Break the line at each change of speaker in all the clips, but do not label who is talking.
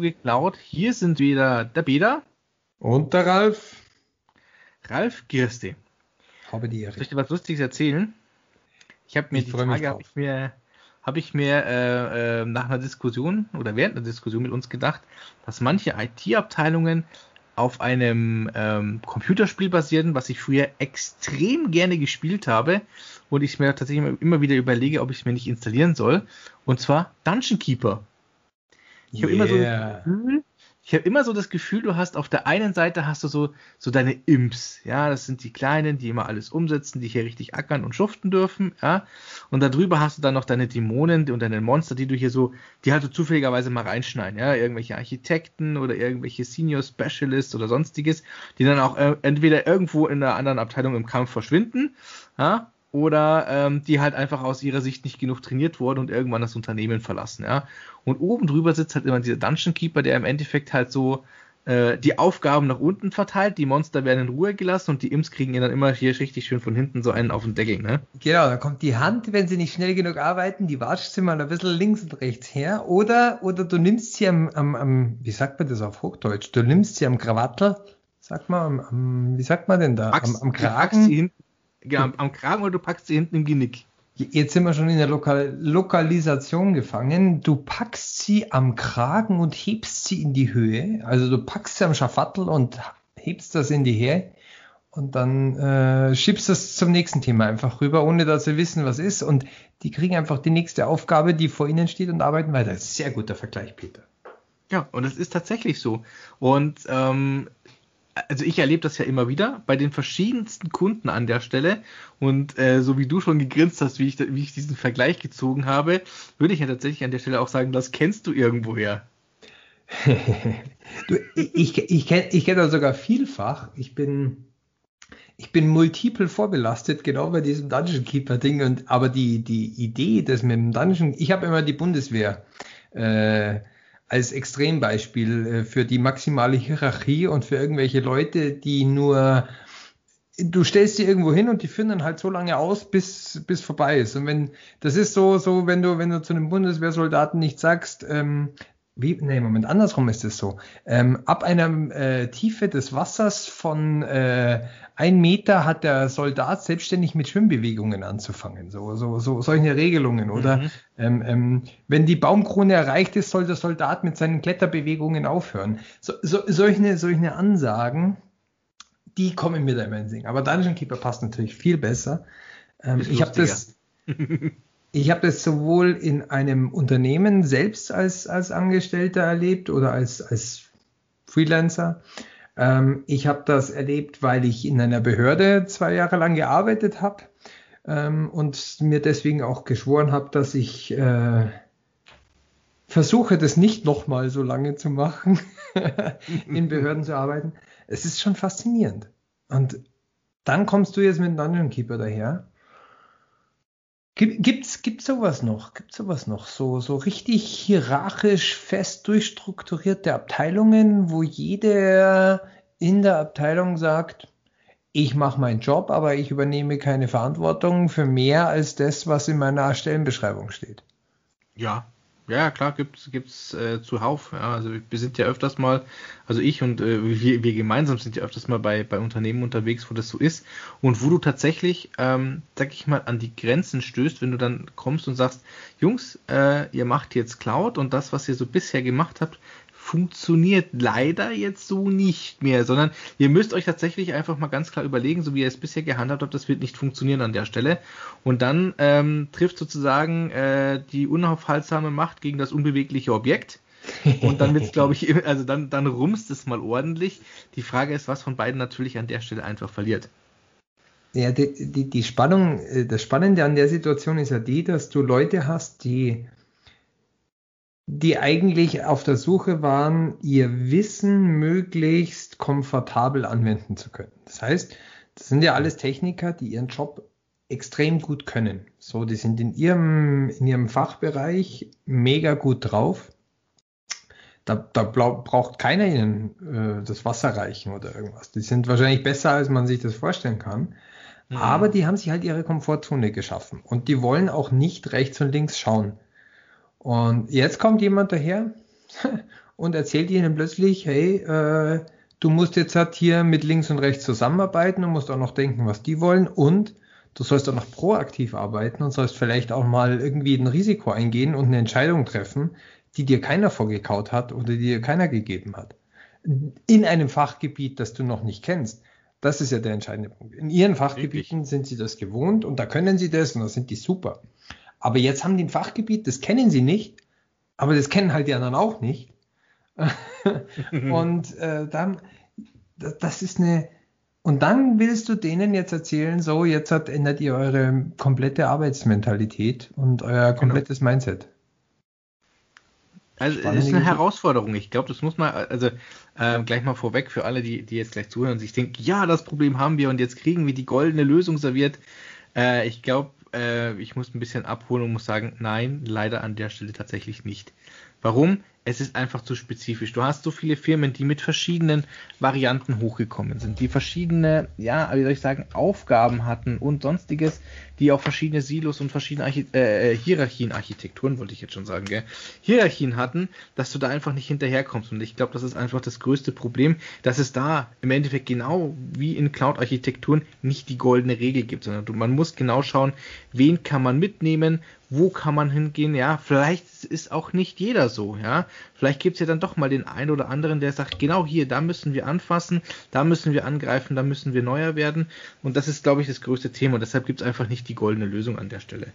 geklaut. Hier sind wieder der Beda.
Und der Ralf.
Ralf Girste.
Habe die
Ehre. Soll ich dir was Lustiges erzählen? Ich habe mir ich die Tage habe ich mir, hab ich mir äh, äh, nach einer Diskussion oder während einer Diskussion mit uns gedacht, dass manche IT-Abteilungen auf einem ähm, Computerspiel basieren, was ich früher extrem gerne gespielt habe und ich mir tatsächlich immer wieder überlege, ob ich es mir nicht installieren soll. Und zwar Dungeon Keeper. Ich habe immer so das Gefühl, ich habe immer so das Gefühl, du hast auf der einen Seite hast du so, so deine Imps, ja, das sind die Kleinen, die immer alles umsetzen, die hier richtig ackern und schuften dürfen, ja, und darüber hast du dann noch deine Dämonen und deine Monster, die du hier so, die halt so zufälligerweise mal reinschneiden, ja, irgendwelche Architekten oder irgendwelche Senior Specialists oder sonstiges, die dann auch äh, entweder irgendwo in einer anderen Abteilung im Kampf verschwinden, ja, oder ähm, die halt einfach aus ihrer Sicht nicht genug trainiert wurden und irgendwann das Unternehmen verlassen, ja. Und oben drüber sitzt halt immer dieser Dungeon Keeper, der im Endeffekt halt so äh, die Aufgaben nach unten verteilt, die Monster werden in Ruhe gelassen und die Imps kriegen ihn dann immer hier richtig schön von hinten so einen auf den Deckel, ne?
Genau, da kommt die Hand, wenn sie nicht schnell genug arbeiten, die watscht sie mal ein bisschen links und rechts her, oder, oder du nimmst sie am, am, am, wie sagt man das auf Hochdeutsch, du nimmst sie am Krawattel, sag mal, am, am wie sagt man denn da,
am, am Kragen, Genau, am, Kragen oder du packst sie hinten im Genick.
Jetzt sind wir schon in der Lokal Lokalisation gefangen. Du packst sie am Kragen und hebst sie in die Höhe. Also du packst sie am Schafattel und hebst das in die Höhe und dann äh, schiebst das zum nächsten Thema einfach rüber, ohne dass sie wissen, was ist. Und die kriegen einfach die nächste Aufgabe, die vor ihnen steht und arbeiten weiter. Sehr guter Vergleich, Peter.
Ja, und es ist tatsächlich so. Und ähm, also ich erlebe das ja immer wieder bei den verschiedensten Kunden an der Stelle und äh, so wie du schon gegrinst hast, wie ich, wie ich diesen Vergleich gezogen habe, würde ich ja tatsächlich an der Stelle auch sagen, das kennst du irgendwoher.
du, ich ich kenne ich kenn das sogar vielfach. Ich bin, ich bin multiple vorbelastet, genau bei diesem Dungeon Keeper Ding. Und, aber die, die Idee, dass mit dem Dungeon, ich habe immer die Bundeswehr äh, als Extrembeispiel äh, für die maximale Hierarchie und für irgendwelche Leute, die nur du stellst sie irgendwo hin und die führen dann halt so lange aus, bis bis vorbei ist. Und wenn das ist so so, wenn du wenn du zu einem Bundeswehrsoldaten nicht sagst, ähm, wie, nee, Moment, andersrum ist es so. Ähm, ab einer äh, Tiefe des Wassers von äh, ein Meter hat der Soldat selbstständig mit Schwimmbewegungen anzufangen. So, so, so solche Regelungen. Oder mhm. ähm, ähm, wenn die Baumkrone erreicht ist, soll der Soldat mit seinen Kletterbewegungen aufhören. So, so, solche, solche Ansagen, die kommen mir da immer in den Sinn. Aber Dungeon Keeper passt natürlich viel besser. Ähm, ich habe das. Ich habe das sowohl in einem Unternehmen selbst als, als Angestellter erlebt oder als, als Freelancer. Ähm, ich habe das erlebt, weil ich in einer Behörde zwei Jahre lang gearbeitet habe ähm, und mir deswegen auch geschworen habe, dass ich äh, versuche, das nicht nochmal so lange zu machen, in Behörden zu arbeiten. Es ist schon faszinierend. Und dann kommst du jetzt mit Dungeon Keeper daher Gibt, es sowas noch? Gibt sowas noch? So, so richtig hierarchisch fest durchstrukturierte Abteilungen, wo jeder in der Abteilung sagt, ich mache meinen Job, aber ich übernehme keine Verantwortung für mehr als das, was in meiner Stellenbeschreibung steht.
Ja, ja, klar, gibt's gibt's äh, zuhauf. Ja, also wir sind ja öfters mal, also ich und äh, wir, wir gemeinsam sind ja öfters mal bei, bei Unternehmen unterwegs, wo das so ist und wo du tatsächlich, ähm, sag ich mal, an die Grenzen stößt, wenn du dann kommst und sagst, Jungs, äh, ihr macht jetzt Cloud und das, was ihr so bisher gemacht habt, funktioniert leider jetzt so nicht mehr, sondern ihr müsst euch tatsächlich einfach mal ganz klar überlegen, so wie ihr es bisher gehandhabt habt, das wird nicht funktionieren an der Stelle. Und dann ähm, trifft sozusagen äh, die unaufhaltsame Macht gegen das unbewegliche Objekt. Und dann wird es, glaube ich, also dann, dann rumst es mal ordentlich. Die Frage ist, was von beiden natürlich an der Stelle einfach verliert.
Ja, die, die, die Spannung, äh, das Spannende an der Situation ist ja die, dass du Leute hast, die die eigentlich auf der Suche waren, ihr Wissen möglichst komfortabel anwenden zu können. Das heißt, das sind ja alles Techniker, die ihren Job extrem gut können. So, die sind in ihrem, in ihrem Fachbereich mega gut drauf. Da, da braucht keiner ihnen äh, das Wasser reichen oder irgendwas. Die sind wahrscheinlich besser, als man sich das vorstellen kann. Mhm. Aber die haben sich halt ihre Komfortzone geschaffen und die wollen auch nicht rechts und links schauen. Und jetzt kommt jemand daher und erzählt ihnen plötzlich, hey, äh, du musst jetzt halt hier mit links und rechts zusammenarbeiten und musst auch noch denken, was die wollen und du sollst auch noch proaktiv arbeiten und sollst vielleicht auch mal irgendwie ein Risiko eingehen und eine Entscheidung treffen, die dir keiner vorgekaut hat oder die dir keiner gegeben hat. In einem Fachgebiet, das du noch nicht kennst. Das ist ja der entscheidende Punkt. In ihren Fachgebieten Richtig. sind sie das gewohnt und da können sie das und da sind die super. Aber jetzt haben die ein Fachgebiet, das kennen sie nicht, aber das kennen halt die anderen auch nicht. und äh, dann, das ist eine, und dann willst du denen jetzt erzählen, so, jetzt hat, ändert ihr eure komplette Arbeitsmentalität und euer genau. komplettes genau. Mindset.
Also es ist eine Herausforderung. Ich glaube, das muss man, also äh, gleich mal vorweg für alle, die, die jetzt gleich zuhören und sich denken, ja, das Problem haben wir und jetzt kriegen wir die goldene Lösung serviert. Äh, ich glaube, äh, ich muss ein bisschen abholen und muss sagen, nein, leider an der Stelle tatsächlich nicht. Warum? Es ist einfach zu spezifisch. Du hast so viele Firmen, die mit verschiedenen Varianten hochgekommen sind, die verschiedene, ja, wie soll ich sagen, Aufgaben hatten und sonstiges, die auch verschiedene Silos und verschiedene Archi äh, Hierarchien, Architekturen wollte ich jetzt schon sagen, gell? Hierarchien hatten, dass du da einfach nicht hinterherkommst. Und ich glaube, das ist einfach das größte Problem, dass es da im Endeffekt genau wie in Cloud-Architekturen nicht die goldene Regel gibt, sondern du, man muss genau schauen, wen kann man mitnehmen, wo kann man hingehen, ja, vielleicht ist auch nicht jeder so, ja. Vielleicht gibt es ja dann doch mal den einen oder anderen, der sagt, genau hier, da müssen wir anfassen, da müssen wir angreifen, da müssen wir neuer werden. Und das ist, glaube ich, das größte Thema. Und deshalb gibt es einfach nicht die goldene Lösung an der Stelle.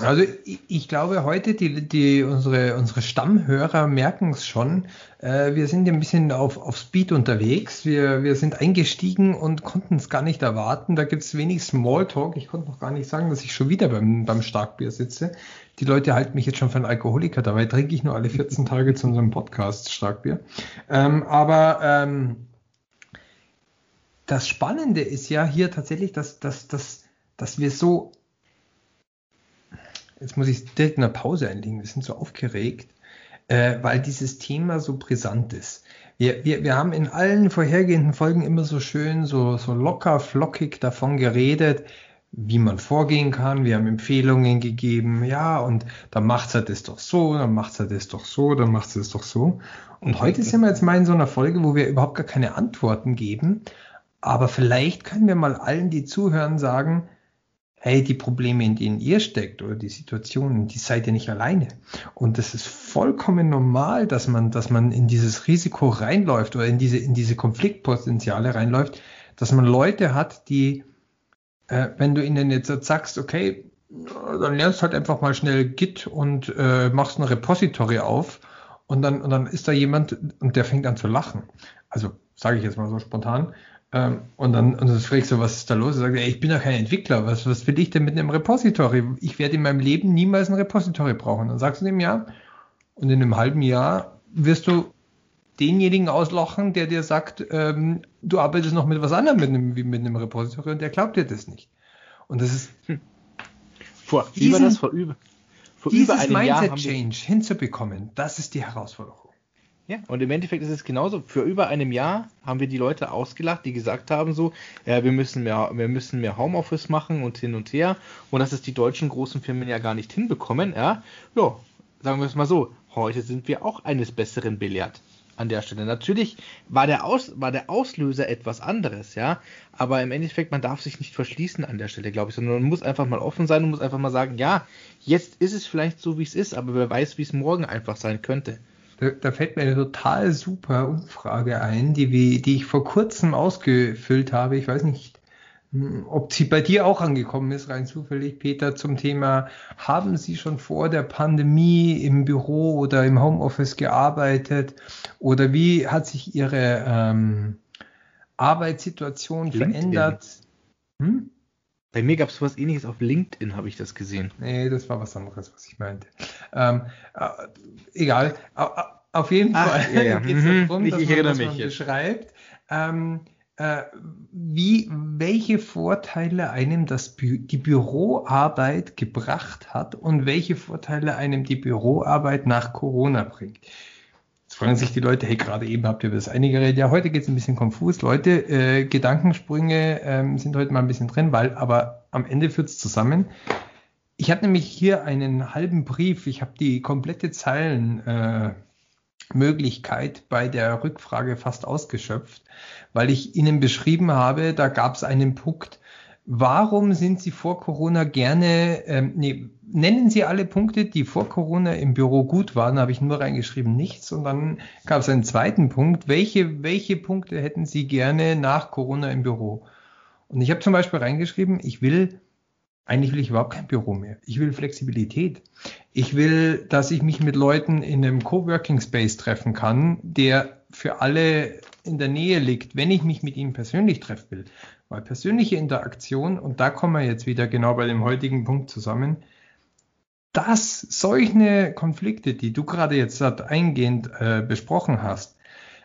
Also ich, ich, glaube heute, die, die, unsere, unsere Stammhörer merken es schon. Äh, wir sind ein bisschen auf, auf Speed unterwegs. Wir, wir sind eingestiegen und konnten es gar nicht erwarten. Da gibt es wenig Smalltalk. Ich konnte noch gar nicht sagen, dass ich schon wieder beim, beim Starkbier sitze. Die Leute halten mich jetzt schon für einen Alkoholiker. Dabei trinke ich nur alle 14 Tage zu unserem Podcast Starkbier. Ähm, aber ähm, das Spannende ist ja hier tatsächlich, dass, dass, dass, dass wir so Jetzt muss ich direkt eine Pause einlegen. Wir sind so aufgeregt, äh, weil dieses Thema so brisant ist. Wir, wir, wir haben in allen vorhergehenden Folgen immer so schön, so, so locker, flockig davon geredet, wie man vorgehen kann. Wir haben Empfehlungen gegeben, ja, und dann macht er das doch so, dann macht er das doch so, dann macht er das doch so. Und heute sind wir jetzt mal in so einer Folge, wo wir überhaupt gar keine Antworten geben. Aber vielleicht können wir mal allen, die zuhören, sagen, hey, die Probleme, in denen ihr steckt oder die Situationen, die seid ihr nicht alleine. Und das ist vollkommen normal, dass man, dass man in dieses Risiko reinläuft oder in diese, in diese Konfliktpotenziale reinläuft, dass man Leute hat, die, äh, wenn du ihnen jetzt sagst, okay, dann lernst halt einfach mal schnell Git und äh, machst ein Repository auf und dann, und dann ist da jemand und der fängt an zu lachen. Also sage ich jetzt mal so spontan. Ähm, und dann, und dann fragst du, was ist da los? Er sagt, ey, ich bin doch kein Entwickler. Was, was will ich denn mit einem Repository? Ich werde in meinem Leben niemals ein Repository brauchen. Dann sagst du dem ja. Und in einem halben Jahr wirst du denjenigen auslachen, der dir sagt, ähm, du arbeitest noch mit was anderem mit einem, wie mit einem Repository und der glaubt dir das nicht. Und das ist hm.
vor, diesen, das vor über,
vor über einem Mindset Jahr Change hinzubekommen, das ist die Herausforderung.
Ja, und im Endeffekt ist es genauso. Für über einem Jahr haben wir die Leute ausgelacht, die gesagt haben so, ja, wir müssen mehr, wir müssen mehr Homeoffice machen und hin und her und dass es die deutschen großen Firmen ja gar nicht hinbekommen, ja. Ja, sagen wir es mal so. Heute sind wir auch eines Besseren belehrt an der Stelle. Natürlich war der, Aus, war der Auslöser etwas anderes, ja, aber im Endeffekt, man darf sich nicht verschließen an der Stelle, glaube ich, sondern man muss einfach mal offen sein und muss einfach mal sagen, ja, jetzt ist es vielleicht so, wie es ist, aber wer weiß, wie es morgen einfach sein könnte.
Da, da, fällt mir eine total super Umfrage ein, die, wir, die ich vor kurzem ausgefüllt habe. Ich weiß nicht, ob sie bei dir auch angekommen ist, rein zufällig, Peter, zum Thema, haben Sie schon vor der Pandemie im Büro oder im Homeoffice gearbeitet? Oder wie hat sich Ihre ähm, Arbeitssituation LinkedIn. verändert?
Hm? Bei mir gab es was ähnliches auf LinkedIn, habe ich das gesehen.
Nee, das war was anderes, was ich meinte. Ähm, äh, egal. Auf jeden Ach, Fall
ja, ja. geht es mhm. darum,
ich, dass ich man, dass man beschreibt, ähm, äh, wie, welche Vorteile einem das die Büroarbeit gebracht hat und welche Vorteile einem die Büroarbeit nach Corona bringt fragen sich die Leute, hey, gerade eben habt ihr über das eine geredet. Ja, heute geht es ein bisschen konfus. Leute, äh, Gedankensprünge ähm, sind heute mal ein bisschen drin, weil, aber am Ende führt es zusammen. Ich habe nämlich hier einen halben Brief. Ich habe die komplette Zeilen, äh, Möglichkeit bei der Rückfrage fast ausgeschöpft, weil ich Ihnen beschrieben habe, da gab es einen Punkt, warum sind Sie vor Corona gerne, ähm, nee, nennen Sie alle Punkte, die vor Corona im Büro gut waren, habe ich nur reingeschrieben, nichts. Und dann gab es einen zweiten Punkt, welche, welche Punkte hätten Sie gerne nach Corona im Büro? Und ich habe zum Beispiel reingeschrieben, ich will eigentlich will ich überhaupt kein Büro mehr. Ich will Flexibilität. Ich will, dass ich mich mit Leuten in einem Coworking Space treffen kann, der für alle in der Nähe liegt, wenn ich mich mit ihnen persönlich treffen will. Weil persönliche Interaktion, und da kommen wir jetzt wieder genau bei dem heutigen Punkt zusammen, dass solche Konflikte, die du gerade jetzt eingehend äh, besprochen hast,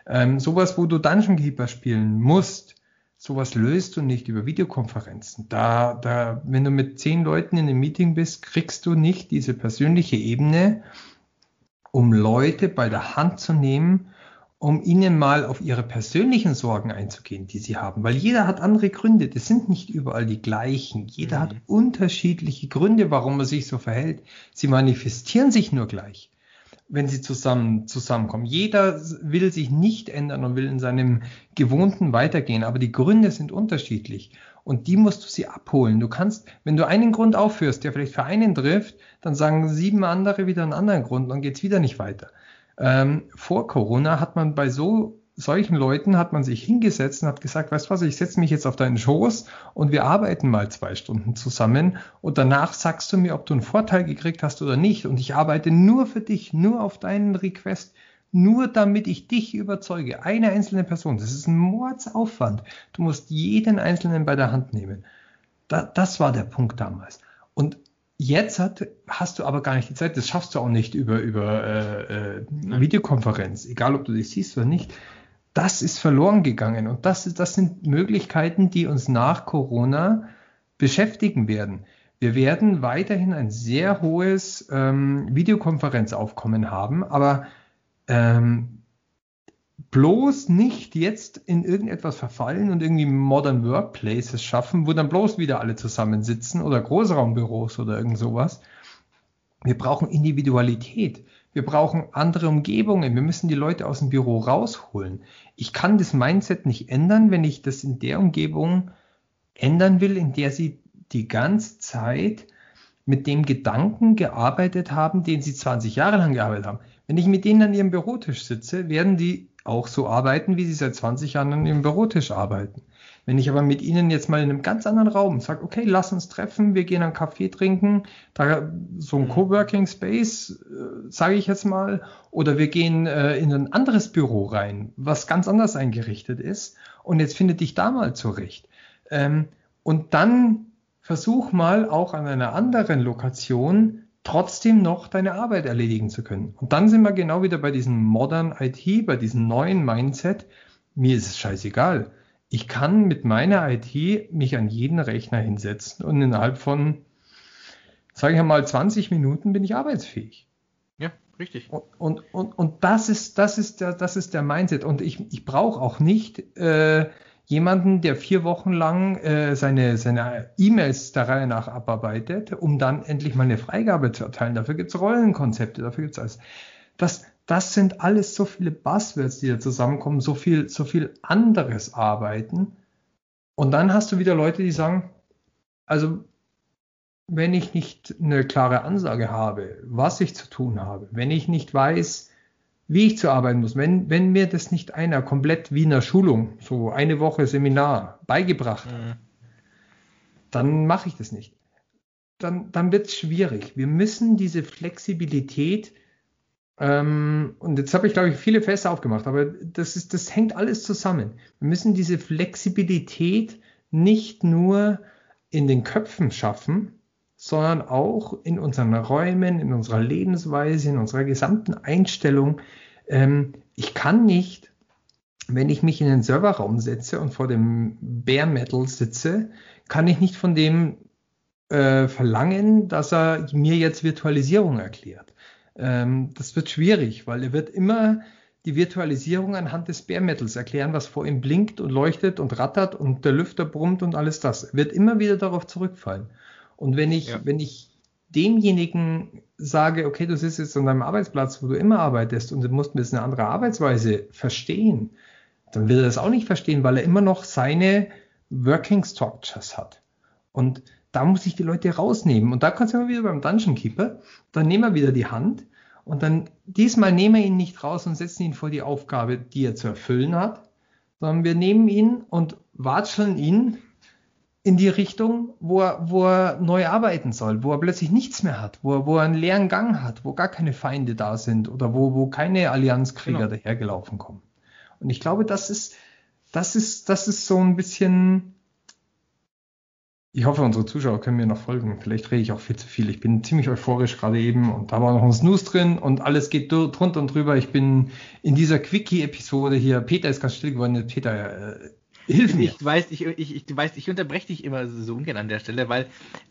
ähm, sowas, wo du Dungeon Keeper spielen musst, sowas löst du nicht über Videokonferenzen. Da, da, wenn du mit zehn Leuten in einem Meeting bist, kriegst du nicht diese persönliche Ebene, um Leute bei der Hand zu nehmen, um ihnen mal auf ihre persönlichen Sorgen einzugehen, die sie haben. Weil jeder hat andere Gründe. Das sind nicht überall die gleichen. Jeder mhm. hat unterschiedliche Gründe, warum er sich so verhält. Sie manifestieren sich nur gleich wenn sie zusammen zusammenkommen. Jeder will sich nicht ändern und will in seinem Gewohnten weitergehen, aber die Gründe sind unterschiedlich und die musst du sie abholen. Du kannst, wenn du einen Grund aufführst, der vielleicht für einen trifft, dann sagen sieben andere wieder einen anderen Grund, dann geht's wieder nicht weiter. Ähm, vor Corona hat man bei so solchen Leuten hat man sich hingesetzt und hat gesagt, weißt du was, ich setze mich jetzt auf deinen Schoß und wir arbeiten mal zwei Stunden zusammen und danach sagst du mir, ob du einen Vorteil gekriegt hast oder nicht und ich arbeite nur für dich, nur auf deinen Request, nur damit ich dich überzeuge, eine einzelne Person. Das ist ein Mordsaufwand. Du musst jeden einzelnen bei der Hand nehmen. Da, das war der Punkt damals. Und Jetzt hat, hast du aber gar nicht die Zeit, das schaffst du auch nicht über, über äh, äh, Videokonferenz, egal ob du dich siehst oder nicht das ist verloren gegangen. Und das, das sind Möglichkeiten, die uns nach Corona beschäftigen werden. Wir werden weiterhin ein sehr hohes ähm, Videokonferenzaufkommen haben, aber ähm, bloß nicht jetzt in irgendetwas verfallen und irgendwie Modern Workplaces schaffen, wo dann bloß wieder alle zusammensitzen oder Großraumbüros oder irgend sowas. Wir brauchen Individualität. Wir brauchen andere Umgebungen. Wir müssen die Leute aus dem Büro rausholen. Ich kann das Mindset nicht ändern, wenn ich das in der Umgebung ändern will, in der sie die ganze Zeit mit dem Gedanken gearbeitet haben, den sie 20 Jahre lang gearbeitet haben. Wenn ich mit denen an ihrem Bürotisch sitze, werden die auch so arbeiten, wie sie seit 20 Jahren an ihrem Bürotisch arbeiten. Wenn ich aber mit Ihnen jetzt mal in einem ganz anderen Raum sage, okay, lass uns treffen, wir gehen einen Kaffee trinken, da so ein mhm. Coworking Space, äh, sage ich jetzt mal, oder wir gehen äh, in ein anderes Büro rein, was ganz anders eingerichtet ist, und jetzt findet dich da mal zurecht. Ähm, und dann versuch mal auch an einer anderen Lokation trotzdem noch deine Arbeit erledigen zu können. Und dann sind wir genau wieder bei diesem Modern IT, bei diesem neuen Mindset. Mir ist es scheißegal ich kann mit meiner IT mich an jeden Rechner hinsetzen und innerhalb von, sage ich mal, 20 Minuten bin ich arbeitsfähig.
Ja, richtig.
Und, und, und, und das, ist, das, ist der, das ist der Mindset. Und ich, ich brauche auch nicht äh, jemanden, der vier Wochen lang äh, seine, seine E-Mails der Reihe nach abarbeitet, um dann endlich mal eine Freigabe zu erteilen. Dafür gibt es Rollenkonzepte, dafür gibt es alles. Das, das sind alles so viele Buzzwords, die da zusammenkommen, so viel, so viel anderes Arbeiten. Und dann hast du wieder Leute, die sagen, also wenn ich nicht eine klare Ansage habe, was ich zu tun habe, wenn ich nicht weiß, wie ich zu arbeiten muss, wenn, wenn mir das nicht einer komplett wie in einer Schulung, so eine Woche Seminar beigebracht hat, mhm. dann mache ich das nicht. Dann, dann wird es schwierig. Wir müssen diese Flexibilität ähm, und jetzt habe ich, glaube ich, viele Fässer aufgemacht, aber das, ist, das hängt alles zusammen. Wir müssen diese Flexibilität nicht nur in den Köpfen schaffen, sondern auch in unseren Räumen, in unserer Lebensweise, in unserer gesamten Einstellung. Ähm, ich kann nicht, wenn ich mich in den Serverraum setze und vor dem Bare Metal sitze, kann ich nicht von dem äh, verlangen, dass er mir jetzt Virtualisierung erklärt. Ähm, das wird schwierig, weil er wird immer die Virtualisierung anhand des Bare Metals erklären, was vor ihm blinkt und leuchtet und rattert und der Lüfter brummt und alles das. Er wird immer wieder darauf zurückfallen. Und wenn ich, ja. wenn ich demjenigen sage, okay, du sitzt jetzt an deinem Arbeitsplatz, wo du immer arbeitest und du musst ein bisschen eine andere Arbeitsweise verstehen, dann will er das auch nicht verstehen, weil er immer noch seine Working Structures hat. Und da muss ich die Leute rausnehmen. Und da kannst du immer wieder beim Dungeon Keeper, dann nehmen wir wieder die Hand und dann diesmal nehmen wir ihn nicht raus und setzen ihn vor die Aufgabe, die er zu erfüllen hat, sondern wir nehmen ihn und watscheln ihn in die Richtung, wo er, wo er neu arbeiten soll, wo er plötzlich nichts mehr hat, wo er, wo er einen leeren Gang hat, wo gar keine Feinde da sind oder wo, wo keine Allianzkrieger genau. dahergelaufen kommen. Und ich glaube, das ist, das ist, das ist so ein bisschen, ich hoffe, unsere Zuschauer können mir noch folgen. Vielleicht rede ich auch viel zu viel. Ich bin ziemlich euphorisch gerade eben und da war noch ein Snooze drin und alles geht drunter und drüber. Ich bin in dieser Quickie-Episode hier. Peter ist ganz still geworden. Peter, äh,
Hilf mir. Ich weiß, ich, ich, ich, weiß, ich unterbreche dich immer so ungern an der Stelle, weil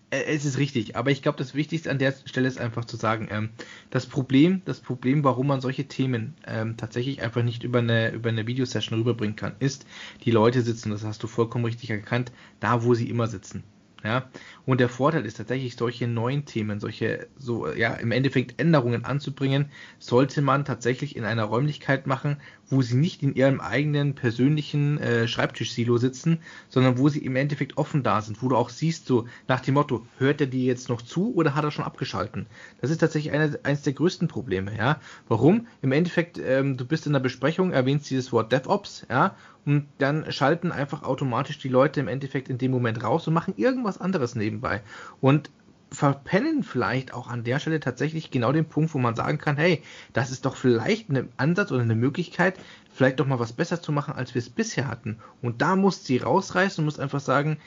äh, es ist richtig. Aber ich glaube, das Wichtigste an der Stelle ist einfach zu sagen, ähm, das Problem, das Problem, warum man solche Themen ähm, tatsächlich einfach nicht über eine, über eine Videosession rüberbringen kann, ist, die Leute sitzen, das hast du vollkommen richtig erkannt, da, wo sie immer sitzen. Ja, und der Vorteil ist tatsächlich, solche neuen Themen, solche, so, ja, im Endeffekt Änderungen anzubringen, sollte man tatsächlich in einer Räumlichkeit machen, wo sie nicht in ihrem eigenen persönlichen äh, Schreibtisch-Silo sitzen, sondern wo sie im Endeffekt offen da sind, wo du auch siehst, so nach dem Motto, hört er dir jetzt noch zu oder hat er schon abgeschalten? Das ist tatsächlich eine, eines der größten Probleme, ja. Warum? Im Endeffekt, ähm, du bist in der Besprechung, erwähnst dieses Wort DevOps, ja, und dann schalten einfach automatisch die Leute im Endeffekt in dem Moment raus und machen irgendwas anderes nebenbei. Und verpennen vielleicht auch an der Stelle tatsächlich genau den Punkt, wo man sagen kann, hey, das ist doch vielleicht ein Ansatz oder eine Möglichkeit, vielleicht doch mal was besser zu machen, als wir es bisher hatten. Und da musst sie rausreißen und musst einfach sagen,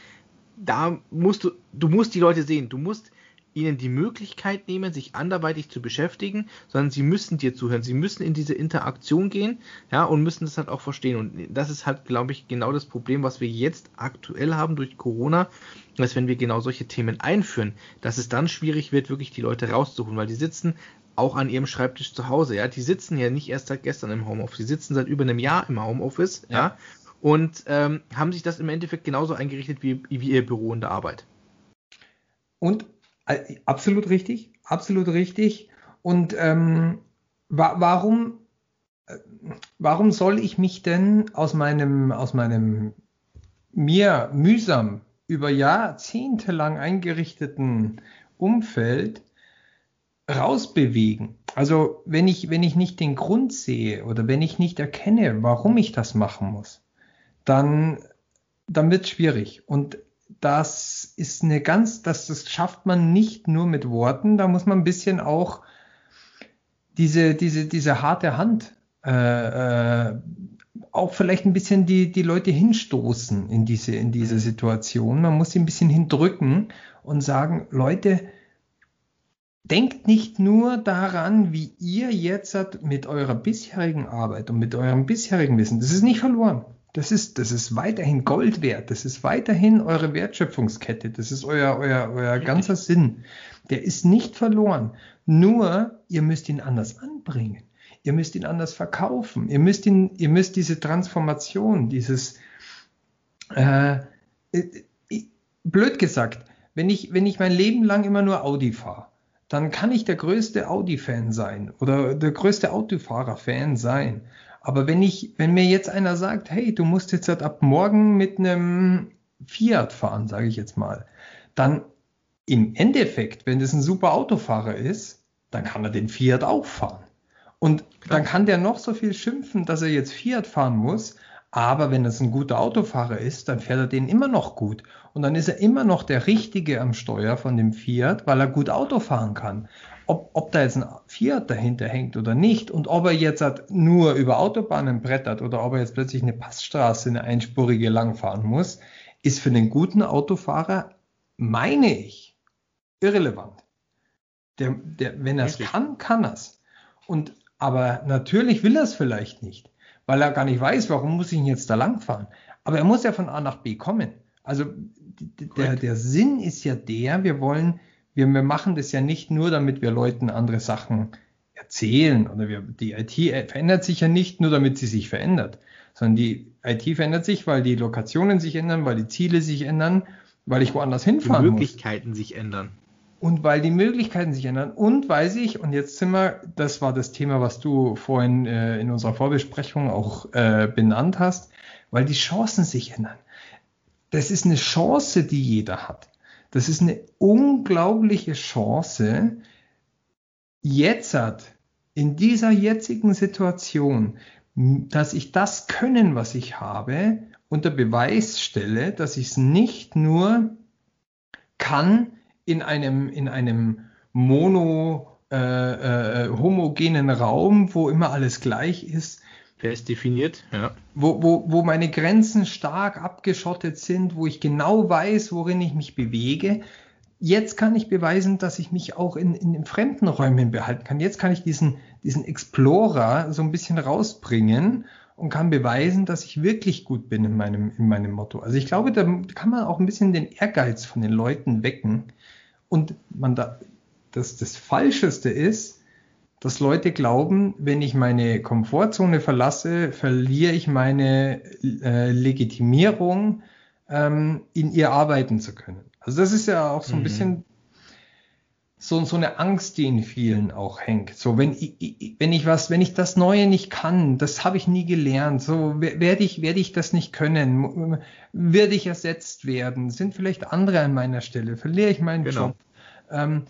da musst du, du musst die Leute sehen, du musst ihnen die Möglichkeit nehmen, sich anderweitig zu beschäftigen, sondern sie müssen dir zuhören, sie müssen in diese Interaktion gehen, ja, und müssen das halt auch verstehen. Und das ist halt, glaube ich, genau das Problem, was wir jetzt aktuell haben durch Corona, dass wenn wir genau solche Themen einführen, dass es dann schwierig wird, wirklich die Leute rauszuholen, weil die sitzen auch an ihrem Schreibtisch zu Hause, ja, die sitzen ja nicht erst seit gestern im Homeoffice, die sitzen seit über einem Jahr im Homeoffice, ja, ja. Und ähm, haben sich das im Endeffekt genauso eingerichtet wie, wie ihr Büro in der Arbeit.
Und absolut richtig, absolut richtig. Und ähm, wa warum, äh, warum soll ich mich denn aus meinem, aus meinem mir mühsam über Jahrzehnte lang eingerichteten Umfeld rausbewegen? Also wenn ich, wenn ich nicht den Grund sehe oder wenn ich nicht erkenne, warum ich das machen muss, dann, dann wird es schwierig. Und das ist eine ganz, das, das schafft man nicht nur mit Worten, da muss man ein bisschen auch diese, diese, diese harte Hand äh, äh, auch vielleicht ein bisschen die, die Leute hinstoßen in diese, in diese Situation. Man muss sie ein bisschen hindrücken und sagen, Leute, denkt nicht nur daran, wie ihr jetzt mit eurer bisherigen Arbeit und mit eurem bisherigen Wissen, das ist nicht verloren. Das ist, das ist weiterhin Gold wert. Das ist weiterhin eure Wertschöpfungskette. Das ist euer, euer, euer ganzer Sinn. Der ist nicht verloren. Nur, ihr müsst ihn anders anbringen. Ihr müsst ihn anders verkaufen. Ihr müsst ihn, ihr müsst diese Transformation, dieses, äh, äh blöd gesagt, wenn ich, wenn ich mein Leben lang immer nur Audi fahre, dann kann ich der größte Audi-Fan sein oder der größte Autofahrer-Fan sein. Aber wenn ich, wenn mir jetzt einer sagt, hey, du musst jetzt halt ab morgen mit einem Fiat fahren, sage ich jetzt mal, dann im Endeffekt, wenn das ein super Autofahrer ist, dann kann er den Fiat auch fahren. Und dann kann der noch so viel schimpfen, dass er jetzt Fiat fahren muss, aber wenn es ein guter Autofahrer ist, dann fährt er den immer noch gut. Und dann ist er immer noch der Richtige am Steuer von dem Fiat, weil er gut Auto fahren kann ob, ob da jetzt ein Fiat dahinter hängt oder nicht und ob er jetzt halt nur über Autobahnen brettert oder ob er jetzt plötzlich eine Passstraße, eine einspurige langfahren muss, ist für einen guten Autofahrer, meine ich, irrelevant. Der, der, wenn er es kann, kann er es. Und, aber natürlich will er es vielleicht nicht, weil er gar nicht weiß, warum muss ich ihn jetzt da langfahren. Aber er muss ja von A nach B kommen. Also der, der Sinn ist ja der, wir wollen wir, wir machen das ja nicht nur, damit wir Leuten andere Sachen erzählen oder wir, die IT verändert sich ja nicht nur, damit sie sich verändert, sondern die IT verändert sich, weil die Lokationen sich ändern, weil die Ziele sich ändern, weil ich woanders hinfahren
muss. Die Möglichkeiten muss. sich ändern.
und weil die Möglichkeiten sich ändern und weil sich, und jetzt sind wir, das war das Thema, was du vorhin äh, in unserer Vorbesprechung auch äh, benannt hast, weil die Chancen sich ändern. Das ist eine Chance, die jeder hat. Das ist eine unglaubliche Chance, jetzt in dieser jetzigen Situation, dass ich das Können, was ich habe, unter Beweis stelle, dass ich es nicht nur kann, in einem, in einem mono äh, äh, homogenen Raum, wo immer alles gleich ist.
Fest definiert, ja.
Wo, wo, wo meine Grenzen stark abgeschottet sind, wo ich genau weiß, worin ich mich bewege. Jetzt kann ich beweisen, dass ich mich auch in, in fremden Räumen behalten kann. Jetzt kann ich diesen, diesen Explorer so ein bisschen rausbringen und kann beweisen, dass ich wirklich gut bin in meinem, in meinem Motto. Also ich glaube, da kann man auch ein bisschen den Ehrgeiz von den Leuten wecken. Und man da, das, das Falscheste ist, dass Leute glauben, wenn ich meine Komfortzone verlasse, verliere ich meine äh, Legitimierung, ähm, in ihr arbeiten zu können. Also das ist ja auch so ein mhm. bisschen so, so eine Angst, die in vielen auch hängt. So, wenn ich, wenn ich was, wenn ich das Neue nicht kann, das habe ich nie gelernt, so werde ich, werde ich das nicht können, werde ich ersetzt werden, sind vielleicht andere an meiner Stelle, verliere ich meinen genau. Job. Ähm,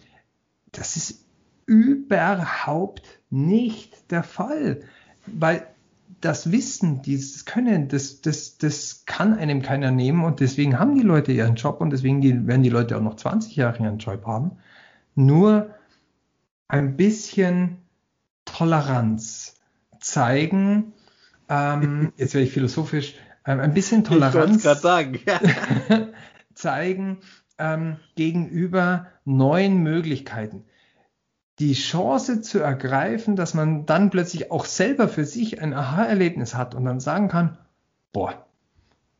das ist überhaupt nicht der Fall, weil das Wissen, dieses Können, das, das, das kann einem keiner nehmen und deswegen haben die Leute ihren Job und deswegen die, werden die Leute auch noch 20 Jahre ihren Job haben nur ein bisschen Toleranz zeigen. Ähm, jetzt werde ich philosophisch. Ähm, ein bisschen Toleranz zeigen ähm, gegenüber neuen Möglichkeiten. Die Chance zu ergreifen, dass man dann plötzlich auch selber für sich ein Aha-Erlebnis hat und dann sagen kann, boah,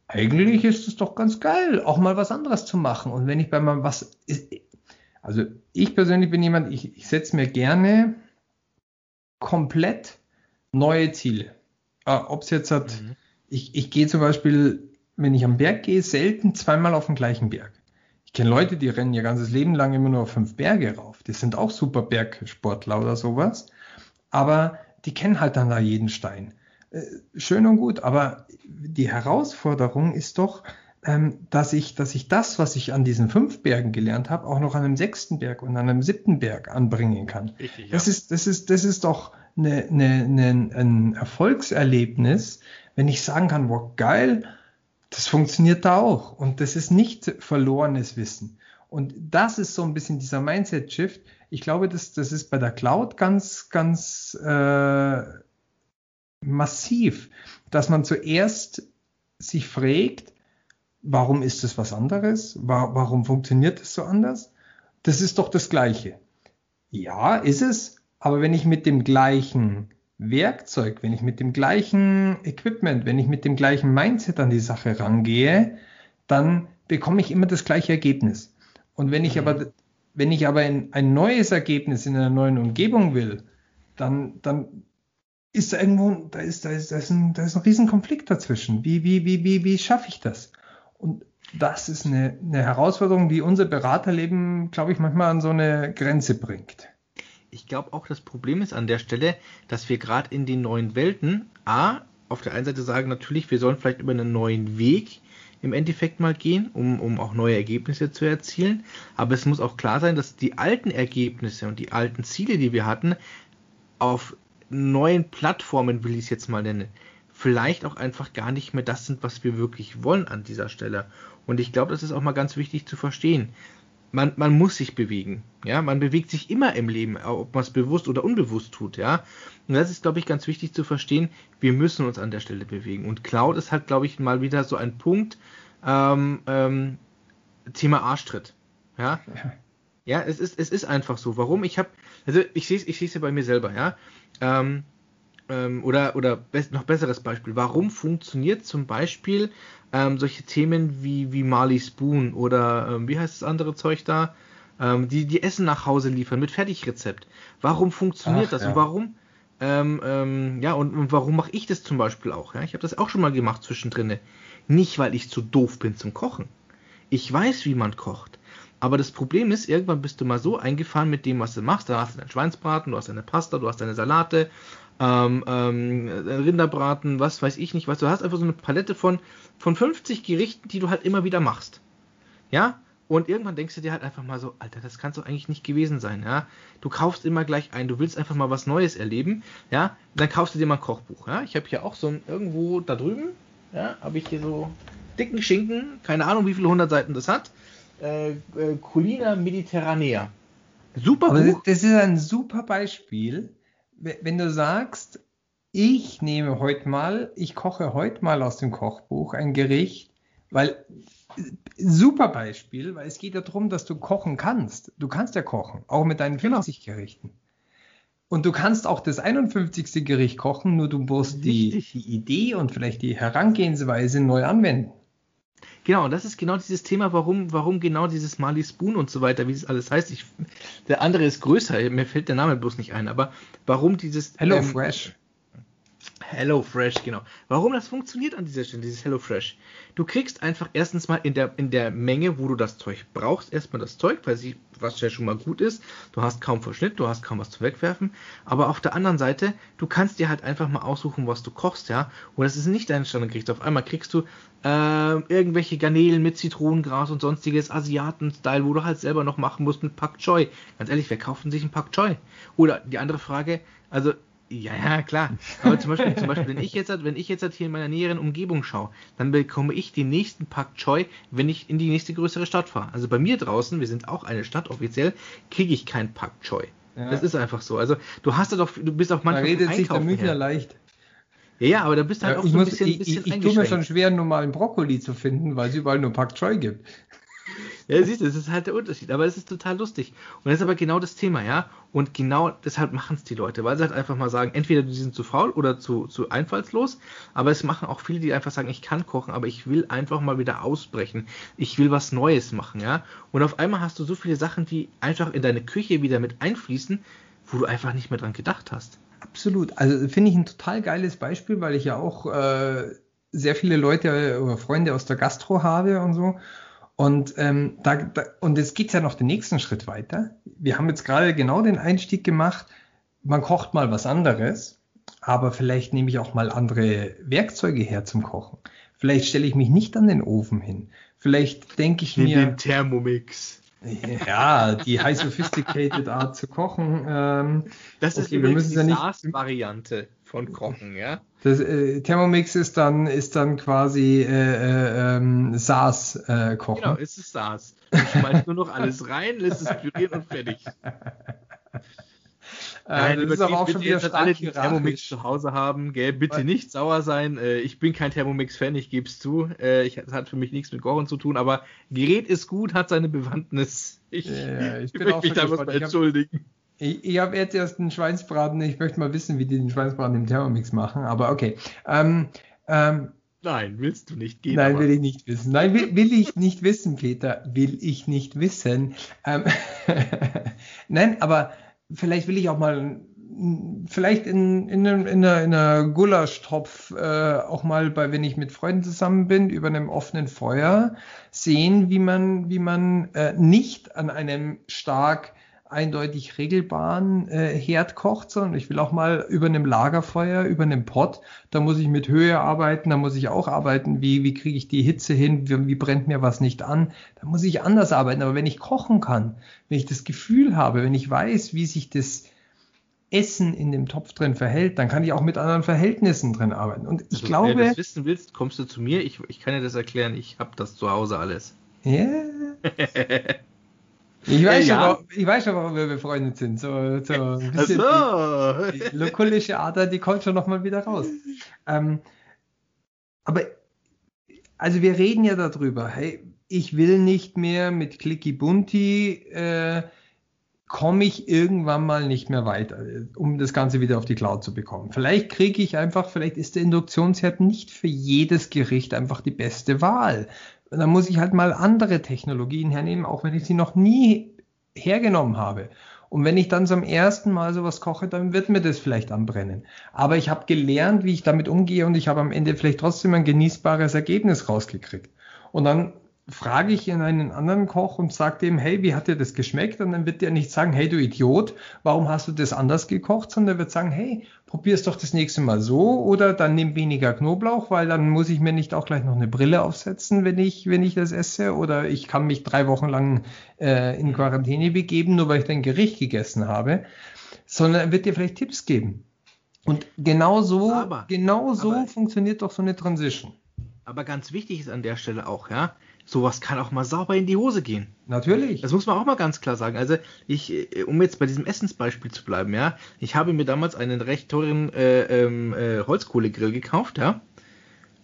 eigentlich ist es doch ganz geil, auch mal was anderes zu machen. Und wenn ich bei mal was, also ich persönlich bin jemand, ich, ich setze mir gerne komplett neue Ziele. Äh, Ob es jetzt hat, mhm. ich, ich gehe zum Beispiel, wenn ich am Berg gehe, selten zweimal auf den gleichen Berg. Ich kenne Leute, die rennen ihr ganzes Leben lang immer nur fünf Berge rauf. Die sind auch super Bergsportler oder sowas. Aber die kennen halt dann da jeden Stein. Äh, schön und gut, aber die Herausforderung ist doch, ähm, dass ich, dass ich das, was ich an diesen fünf Bergen gelernt habe, auch noch an einem sechsten Berg und an einem siebten Berg anbringen kann. Richtig, ja. Das ist, das ist, das ist doch eine, eine, eine, ein Erfolgserlebnis, wenn ich sagen kann, wow, geil, das funktioniert da auch. Und das ist nicht verlorenes Wissen. Und das ist so ein bisschen dieser Mindset-Shift. Ich glaube, das, das ist bei der Cloud ganz, ganz äh, massiv, dass man zuerst sich fragt, Warum ist es was anderes? Warum funktioniert es so anders? Das ist doch das Gleiche. Ja, ist es. Aber wenn ich mit dem gleichen Werkzeug, wenn ich mit dem gleichen Equipment, wenn ich mit dem gleichen Mindset an die Sache rangehe, dann bekomme ich immer das gleiche Ergebnis. Und wenn ich mhm. aber, wenn ich aber ein, ein neues Ergebnis in einer neuen Umgebung will, dann, dann ist da irgendwo, da ist, da ist, da ist ein, da ist ein Riesenkonflikt dazwischen. Wie, wie, wie, wie, wie schaffe ich das? Und das ist eine, eine Herausforderung, die unser Beraterleben, glaube ich, manchmal an so eine Grenze bringt.
Ich glaube auch, das Problem ist an der Stelle, dass wir gerade in den neuen Welten, A, auf der einen Seite sagen natürlich, wir sollen vielleicht über einen neuen Weg im Endeffekt mal gehen, um, um auch neue Ergebnisse zu erzielen. Aber es muss auch klar sein, dass die alten Ergebnisse und die alten Ziele, die wir hatten, auf neuen Plattformen, will ich es jetzt mal nennen, vielleicht auch einfach gar nicht mehr das sind, was wir wirklich wollen an dieser Stelle. Und ich glaube, das ist auch mal ganz wichtig zu verstehen. Man, man muss sich bewegen. Ja, man bewegt sich immer im Leben, ob man es bewusst oder unbewusst tut. Ja, und das ist, glaube ich, ganz wichtig zu verstehen. Wir müssen uns an der Stelle bewegen. Und Cloud ist halt, glaube ich, mal wieder so ein Punkt. Ähm, ähm, Thema Arschtritt. Ja. Ja, es ist, es ist einfach so. Warum? Ich habe, also ich sehe es ich ja bei mir selber, ja. Ähm, ähm, oder, oder best, noch besseres Beispiel, warum funktioniert zum Beispiel ähm, solche Themen wie, wie Marley Spoon oder ähm, wie heißt das andere Zeug da, ähm, die, die Essen nach Hause liefern mit Fertigrezept. Warum funktioniert Ach, das ja. und warum? Ähm, ähm, ja, und, und warum mache ich das zum Beispiel auch? Ja? Ich habe das auch schon mal gemacht zwischendrin. Nicht, weil ich zu doof bin zum Kochen. Ich weiß, wie man kocht. Aber das Problem ist, irgendwann bist du mal so eingefahren mit dem, was du machst. Da hast du deinen Schweinsbraten, du hast deine Pasta, du hast deine Salate, ähm, ähm, Rinderbraten, was weiß ich nicht was. Du hast einfach so eine Palette von, von 50 Gerichten, die du halt immer wieder machst. Ja? Und irgendwann denkst du dir halt einfach mal so, Alter, das kann doch eigentlich nicht gewesen sein, ja. Du kaufst immer gleich ein, du willst einfach mal was Neues erleben, ja. Dann kaufst du dir mal ein Kochbuch, ja. Ich habe hier auch so ein, irgendwo da drüben, ja, habe ich hier so dicken Schinken, keine Ahnung, wie viele hundert Seiten das hat. Äh, äh, Culina Mediterranea.
Super Aber Buch. Das ist ein super Beispiel, wenn du sagst, ich nehme heute mal, ich koche heute mal aus dem Kochbuch ein Gericht, weil super Beispiel, weil es geht ja darum, dass du kochen kannst. Du kannst ja kochen, auch mit deinen 50 genau. Gerichten. Und du kannst auch das 51. Gericht kochen, nur du musst die, die, Idee und vielleicht die Herangehensweise neu anwenden.
Genau, das ist genau dieses Thema, warum, warum genau dieses Mali Spoon und so weiter, wie es alles heißt. Ich, der andere ist größer, mir fällt der Name bloß nicht ein, aber warum dieses.
Hello ähm, Fresh.
Hello Fresh, genau. Warum das funktioniert an dieser Stelle, dieses Hello Fresh? Du kriegst einfach erstens mal in der, in der Menge, wo du das Zeug brauchst, erstmal das Zeug, weil sie, was ja schon mal gut ist. Du hast kaum Verschnitt, du hast kaum was zu wegwerfen. Aber auf der anderen Seite, du kannst dir halt einfach mal aussuchen, was du kochst, ja. Und das ist nicht dein Standardgericht. Auf einmal kriegst du äh, irgendwelche Garnelen mit Zitronengras und sonstiges Asiaten-Style, wo du halt selber noch machen musst mit Pak Choi. Ganz ehrlich, wer kauft denn sich einen Pak Choi? Oder die andere Frage, also ja, ja, klar. Aber zum Beispiel, zum Beispiel wenn ich jetzt, wenn ich jetzt hier in meiner näheren Umgebung schaue, dann bekomme ich den nächsten Pak Choi, wenn ich in die nächste größere Stadt fahre. Also bei mir draußen, wir sind auch eine Stadt offiziell, kriege ich keinen Pak Choi. Ja. Das ist einfach so. Also du hast da doch, du bist auch
manchmal. Da redet sich der Münchner leicht.
Ja, ja, aber da bist du halt
ja, auch so ein bisschen, ich, bisschen ich, ich tue mir schon schwer, normalen Brokkoli zu finden, weil es überall nur Pak Choi gibt.
Ja, siehst du, das ist halt der Unterschied. Aber es ist total lustig. Und das ist aber genau das Thema, ja. Und genau deshalb machen es die Leute, weil sie halt einfach mal sagen, entweder die sind zu faul oder zu, zu einfallslos. Aber es machen auch viele, die einfach sagen, ich kann kochen, aber ich will einfach mal wieder ausbrechen. Ich will was Neues machen, ja. Und auf einmal hast du so viele Sachen, die einfach in deine Küche wieder mit einfließen, wo du einfach nicht mehr dran gedacht hast.
Absolut. Also finde ich ein total geiles Beispiel, weil ich ja auch äh, sehr viele Leute oder Freunde aus der Gastro habe und so. Und, ähm, da, da, und es geht ja noch den nächsten Schritt weiter. Wir haben jetzt gerade genau den Einstieg gemacht. Man kocht mal was anderes, aber vielleicht nehme ich auch mal andere Werkzeuge her zum Kochen. Vielleicht stelle ich mich nicht an den Ofen hin. Vielleicht denke ich In mir. Den
Thermomix.
Ja, die high sophisticated Art zu kochen. Ähm,
das ist okay, wir müssen die ja nicht variante von Kochen, ja?
Das äh, Thermomix ist dann ist dann quasi äh, äh, ähm, SaaS äh, kochen. Genau,
ist es SaaS. Du schmeißt nur noch alles rein, lässt es pürieren und fertig. Nein, das ist aber auch schon wieder stark alle, die Thermomix zu Hause haben, gell, bitte nicht sauer sein. Äh, ich bin kein Thermomix-Fan, ich gebe es zu. Äh, ich, das hat für mich nichts mit Kochen zu tun, aber Gerät ist gut, hat seine Bewandtnis. Ich, ja, ich, ich möchte mich da was mal entschuldigen.
Ich, ich habe jetzt erst einen Schweinsbraten. Ich möchte mal wissen, wie die den Schweinsbraten im Thermomix machen. Aber okay. Ähm,
ähm, Nein, willst du nicht
gehen. Nein, aber. will ich nicht wissen. Nein, will, will, ich nicht wissen, Peter. Will ich nicht wissen. Ähm, Nein, aber vielleicht will ich auch mal, vielleicht in, in, in, einer, in einer Gulaschtopf äh, auch mal bei, wenn ich mit Freunden zusammen bin, über einem offenen Feuer sehen, wie man, wie man äh, nicht an einem stark eindeutig regelbaren äh, Herd kocht, sondern ich will auch mal über einem Lagerfeuer, über einem Pott, da muss ich mit Höhe arbeiten, da muss ich auch arbeiten, wie, wie kriege ich die Hitze hin, wie, wie brennt mir was nicht an, da muss ich anders arbeiten. Aber wenn ich kochen kann, wenn ich das Gefühl habe, wenn ich weiß, wie sich das Essen in dem Topf drin verhält, dann kann ich auch mit anderen Verhältnissen drin arbeiten. Und ich also, glaube. Wenn du das
wissen willst, kommst du zu mir. Ich, ich kann dir das erklären. Ich habe das zu Hause alles.
Ja. Yeah. Ich weiß, ja, schon, ja. ich weiß schon, warum wir befreundet sind. So, so ein bisschen so. Die, die lokulische Ader, die kommt schon nochmal wieder raus. Ähm, aber, also wir reden ja darüber, hey, ich will nicht mehr mit Clicky Bunti, äh, komme ich irgendwann mal nicht mehr weiter, um das Ganze wieder auf die Cloud zu bekommen. Vielleicht kriege ich einfach, vielleicht ist der Induktionsherd nicht für jedes Gericht einfach die beste Wahl dann muss ich halt mal andere Technologien hernehmen, auch wenn ich sie noch nie hergenommen habe. Und wenn ich dann zum ersten Mal sowas koche, dann wird mir das vielleicht anbrennen. Aber ich habe gelernt, wie ich damit umgehe und ich habe am Ende vielleicht trotzdem ein genießbares Ergebnis rausgekriegt. Und dann frage ich in einen anderen Koch und sage dem, hey, wie hat dir das geschmeckt? Und dann wird der nicht sagen, hey, du Idiot, warum hast du das anders gekocht? Sondern er wird sagen, hey, probier es doch das nächste Mal so oder dann nimm weniger Knoblauch, weil dann muss ich mir nicht auch gleich noch eine Brille aufsetzen, wenn ich, wenn ich das esse oder ich kann mich drei Wochen lang äh, in Quarantäne begeben, nur weil ich dein Gericht gegessen habe, sondern er wird dir vielleicht Tipps geben. Und genau so, aber, genau so aber, funktioniert doch so eine Transition.
Aber ganz wichtig ist an der Stelle auch, ja, sowas kann auch mal sauber in die Hose gehen.
Natürlich.
Das muss man auch mal ganz klar sagen. Also ich, äh, um jetzt bei diesem Essensbeispiel zu bleiben, ja, ich habe mir damals einen recht teuren äh, ähm, äh, Holzkohlegrill gekauft, ja.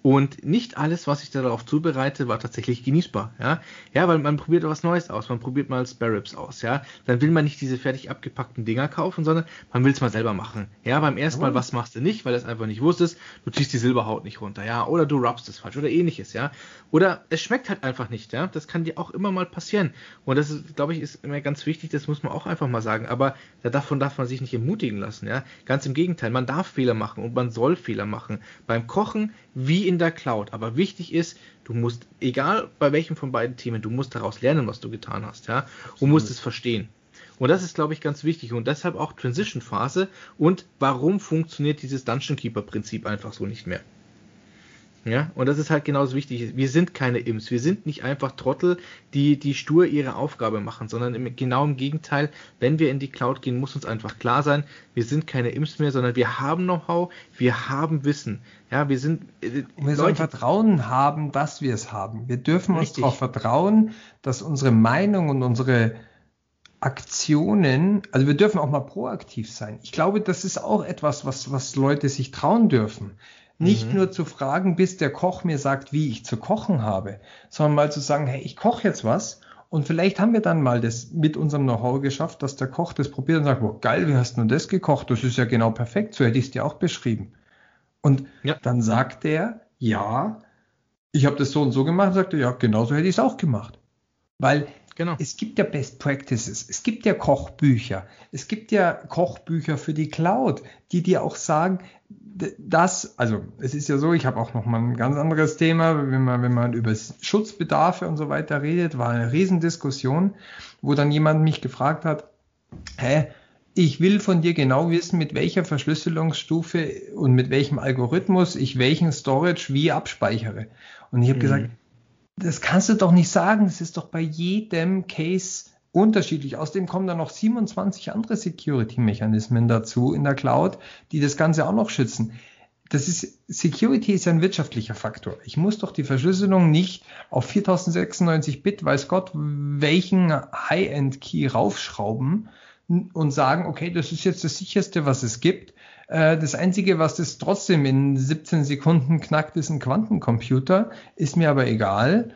Und nicht alles, was ich darauf zubereite, war tatsächlich genießbar. Ja, ja weil man probiert was Neues aus. Man probiert mal Spare Ribs aus. Ja, dann will man nicht diese fertig abgepackten Dinger kaufen, sondern man will es mal selber machen. Ja, beim ersten Mal, was machst du nicht, weil du es einfach nicht wusstest, du ziehst die Silberhaut nicht runter. Ja, oder du rubbst es falsch oder ähnliches. Ja, oder es schmeckt halt einfach nicht. Ja, das kann dir auch immer mal passieren. Und das ist, glaube ich, ist immer ganz wichtig. Das muss man auch einfach mal sagen. Aber davon darf man sich nicht ermutigen lassen. Ja, ganz im Gegenteil. Man darf Fehler machen und man soll Fehler machen. Beim Kochen wie in der Cloud. Aber wichtig ist, du musst, egal bei welchem von beiden Themen, du musst daraus lernen, was du getan hast, ja, und musst es verstehen. Und das ist, glaube ich, ganz wichtig und deshalb auch Transition Phase und warum funktioniert dieses Dungeon Keeper Prinzip einfach so nicht mehr. Ja, und das ist halt genauso wichtig. Wir sind keine Imps. Wir sind nicht einfach Trottel, die, die stur ihre Aufgabe machen, sondern im, genau im Gegenteil, wenn wir in die Cloud gehen, muss uns einfach klar sein, wir sind keine Imps mehr, sondern wir haben Know-how, wir haben Wissen. Ja, wir sind.
Äh, und wir sollen Vertrauen haben, dass wir es haben. Wir dürfen uns darauf vertrauen, dass unsere Meinung und unsere Aktionen, also wir dürfen auch mal proaktiv sein. Ich glaube, das ist auch etwas, was, was Leute sich trauen dürfen. Nicht mhm. nur zu fragen, bis der Koch mir sagt, wie ich zu kochen habe, sondern mal zu sagen, hey, ich koche jetzt was und vielleicht haben wir dann mal das mit unserem Know-how geschafft, dass der Koch das probiert und sagt, oh, geil, wie hast du das gekocht? Das ist ja genau perfekt, so hätte ich es dir auch beschrieben. Und ja. dann sagt er, ja, ich habe das so und so gemacht, und sagt er, ja, genau so hätte ich es auch gemacht. Weil Genau. Es gibt ja Best Practices, es gibt ja Kochbücher, es gibt ja Kochbücher für die Cloud, die dir auch sagen, das, also es ist ja so, ich habe auch noch mal ein ganz anderes Thema, wenn man, wenn man über Schutzbedarfe und so weiter redet, war eine Riesendiskussion, wo dann jemand mich gefragt hat, hä, ich will von dir genau wissen, mit welcher Verschlüsselungsstufe und mit welchem Algorithmus ich welchen Storage wie abspeichere. Und ich habe mhm. gesagt, das kannst du doch nicht sagen. Das ist doch bei jedem Case unterschiedlich. Außerdem kommen da noch 27 andere Security-Mechanismen dazu in der Cloud, die das Ganze auch noch schützen. Das ist, Security ist ein wirtschaftlicher Faktor. Ich muss doch die Verschlüsselung nicht auf 4096 Bit, weiß Gott, welchen High-End-Key raufschrauben und sagen, okay, das ist jetzt das sicherste, was es gibt. Äh, das Einzige, was das trotzdem in 17 Sekunden knackt, ist ein Quantencomputer. Ist mir aber egal.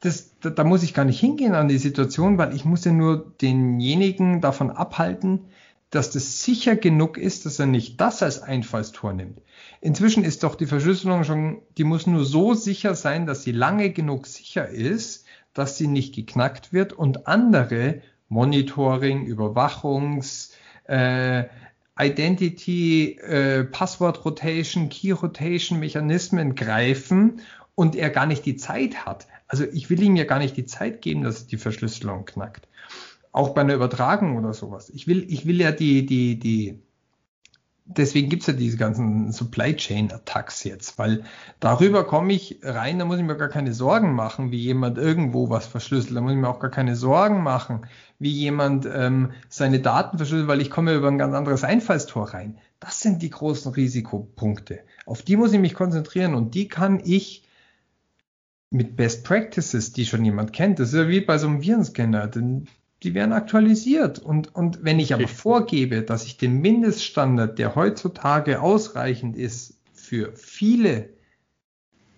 Das, da, da muss ich gar nicht hingehen an die Situation, weil ich muss ja nur denjenigen davon abhalten, dass das sicher genug ist, dass er nicht das als Einfallstor nimmt. Inzwischen ist doch die Verschlüsselung schon, die muss nur so sicher sein, dass sie lange genug sicher ist, dass sie nicht geknackt wird und andere Monitoring, Überwachungs, äh, Identity, äh, Passwort Rotation, Key Rotation Mechanismen greifen und er gar nicht die Zeit hat. Also ich will ihm ja gar nicht die Zeit geben, dass die Verschlüsselung knackt. Auch bei einer Übertragung oder sowas. Ich will, ich will ja die, die, die, deswegen gibt's ja diese ganzen Supply Chain Attacks jetzt, weil darüber komme ich rein, da muss ich mir gar keine Sorgen machen, wie jemand irgendwo was verschlüsselt. Da muss ich mir auch gar keine Sorgen machen, wie jemand ähm, seine Daten verschlüsselt, weil ich komme über ein ganz anderes Einfallstor rein. Das sind die großen Risikopunkte. Auf die muss ich mich konzentrieren und die kann ich mit Best Practices, die schon jemand kennt, das ist ja wie bei so einem Virenscanner, denn die werden aktualisiert. Und, und wenn ich aber vorgebe, dass ich den Mindeststandard, der heutzutage ausreichend ist, für viele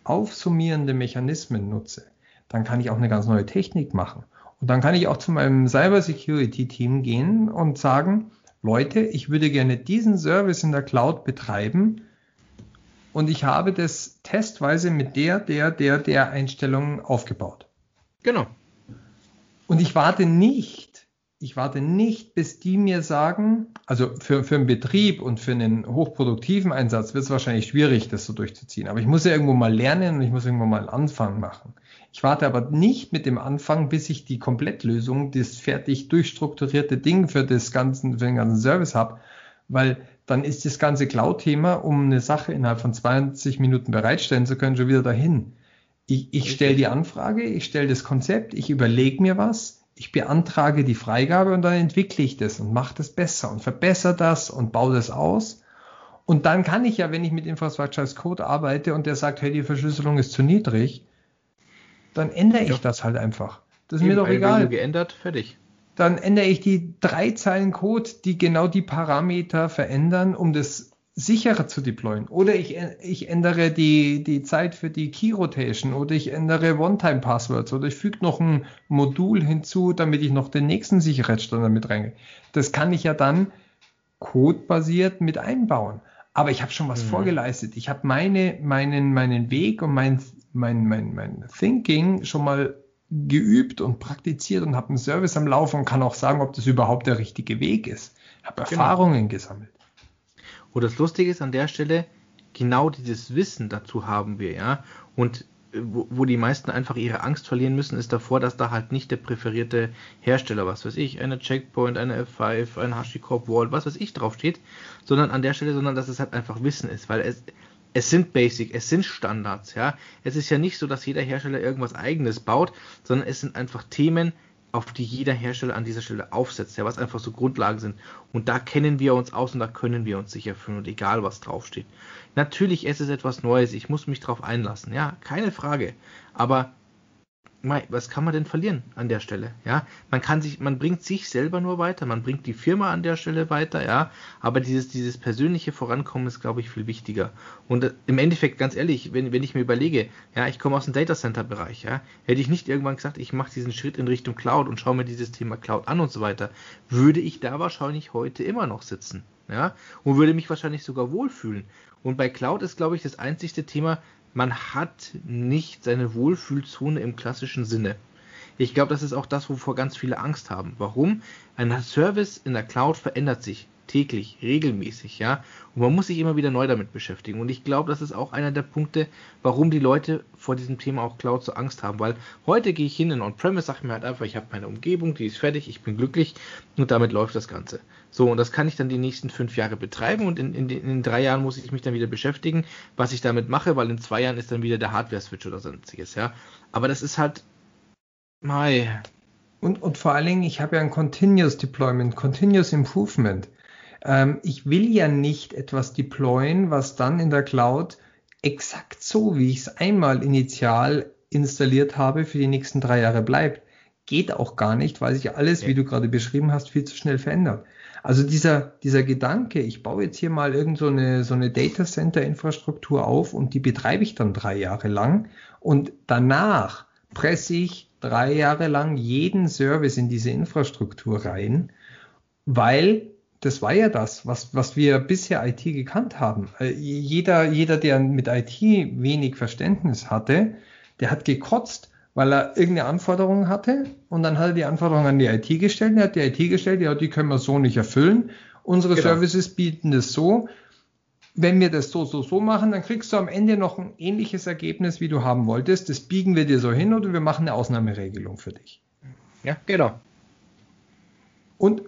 aufsummierende Mechanismen nutze, dann kann ich auch eine ganz neue Technik machen. Und dann kann ich auch zu meinem Cyber Security Team gehen und sagen, Leute, ich würde gerne diesen Service in der Cloud betreiben und ich habe das testweise mit der, der, der, der Einstellung aufgebaut.
Genau.
Und ich warte nicht, ich warte nicht, bis die mir sagen, also für, für einen Betrieb und für einen hochproduktiven Einsatz wird es wahrscheinlich schwierig, das so durchzuziehen. Aber ich muss ja irgendwo mal lernen und ich muss irgendwo mal einen Anfang machen. Ich warte aber nicht mit dem Anfang, bis ich die Komplettlösung, das fertig durchstrukturierte Ding für, das ganzen, für den ganzen Service habe, weil dann ist das ganze Cloud-Thema, um eine Sache innerhalb von 20 Minuten bereitstellen zu können, schon wieder dahin. Ich, ich stelle die Anfrage, ich stelle das Konzept, ich überlege mir was, ich beantrage die Freigabe und dann entwickle ich das und mache das besser und verbessere das und baue das aus. Und dann kann ich ja, wenn ich mit Infrastructure as Code arbeite und der sagt, hey, die Verschlüsselung ist zu niedrig, dann ändere ich ja. das halt einfach. Das ist Eben, mir doch egal.
geändert, fertig.
Dann ändere ich die drei Zeilen Code, die genau die Parameter verändern, um das sicherer zu deployen. Oder ich, ich ändere die, die Zeit für die Key Rotation oder ich ändere One-Time-Passwords oder ich füge noch ein Modul hinzu, damit ich noch den nächsten Sicherheitsstandard mit reingehe. Das kann ich ja dann codebasiert mit einbauen. Aber ich habe schon was mhm. vorgeleistet. Ich habe meine, meinen, meinen Weg und mein, mein, mein, mein Thinking schon mal geübt und praktiziert und habe einen Service am Laufen und kann auch sagen, ob das überhaupt der richtige Weg ist. Ich habe genau. Erfahrungen gesammelt.
Wo das Lustige ist an der Stelle, genau dieses Wissen dazu haben wir, ja. Und äh, wo, wo, die meisten einfach ihre Angst verlieren müssen, ist davor, dass da halt nicht der präferierte Hersteller, was weiß ich, eine Checkpoint, eine F5, ein HashiCorp Vault, was weiß ich, draufsteht, sondern an der Stelle, sondern dass es halt einfach Wissen ist, weil es, es sind Basic, es sind Standards, ja. Es ist ja nicht so, dass jeder Hersteller irgendwas eigenes baut, sondern es sind einfach Themen, auf die jeder Hersteller an dieser Stelle aufsetzt, ja, was einfach so Grundlagen sind. Und da kennen wir uns aus und da können wir uns sicher fühlen und egal was draufsteht. Natürlich ist es etwas Neues, ich muss mich drauf einlassen, ja, keine Frage. Aber was kann man denn verlieren an der Stelle? Ja, man kann sich, man bringt sich selber nur weiter, man bringt die Firma an der Stelle weiter, ja, aber dieses, dieses persönliche Vorankommen ist, glaube ich, viel wichtiger. Und äh, im Endeffekt, ganz ehrlich, wenn, wenn ich mir überlege, ja, ich komme aus dem Data Center Bereich, ja, hätte ich nicht irgendwann gesagt, ich mache diesen Schritt in Richtung Cloud und schaue mir dieses Thema Cloud an und so weiter, würde ich da wahrscheinlich heute immer noch sitzen, ja, und würde mich wahrscheinlich sogar wohlfühlen. Und bei Cloud ist, glaube ich, das einzigste Thema, man hat nicht seine Wohlfühlzone im klassischen Sinne. Ich glaube, das ist auch das, wovor ganz viele Angst haben. Warum? Ein Service in der Cloud verändert sich täglich, regelmäßig, ja. Und man muss sich immer wieder neu damit beschäftigen. Und ich glaube, das ist auch einer der Punkte, warum die Leute vor diesem Thema auch Cloud so Angst haben. Weil heute gehe ich hin in On-Premise, sage mir halt einfach, ich habe meine Umgebung, die ist fertig, ich bin glücklich und damit läuft das Ganze. So, und das kann ich dann die nächsten fünf Jahre betreiben und in, in, in drei Jahren muss ich mich dann wieder beschäftigen, was ich damit mache, weil in zwei Jahren ist dann wieder der Hardware-Switch oder sonstiges, ja. Aber das ist halt,
Mai. Und, und vor allen Dingen, ich habe ja ein Continuous Deployment, Continuous Improvement. Ähm, ich will ja nicht etwas deployen, was dann in der Cloud exakt so, wie ich es einmal initial installiert habe, für die nächsten drei Jahre bleibt. Geht auch gar nicht, weil sich alles, ja. wie du gerade beschrieben hast, viel zu schnell verändert. Also dieser, dieser Gedanke, ich baue jetzt hier mal irgend so eine, so eine Data Center Infrastruktur auf und die betreibe ich dann drei Jahre lang und danach presse ich drei Jahre lang jeden Service in diese Infrastruktur rein, weil das war ja das, was, was wir bisher IT gekannt haben. Äh, jeder, jeder, der mit IT wenig Verständnis hatte, der hat gekotzt, weil er irgendeine Anforderung hatte und dann hat er die Anforderung an die IT gestellt, er hat die IT gestellt, ja, die können wir so nicht erfüllen. Unsere genau. Services bieten das so. Wenn wir das so, so, so machen, dann kriegst du am Ende noch ein ähnliches Ergebnis, wie du haben wolltest. Das biegen wir dir so hin oder wir machen eine Ausnahmeregelung für dich.
Ja, genau.
Und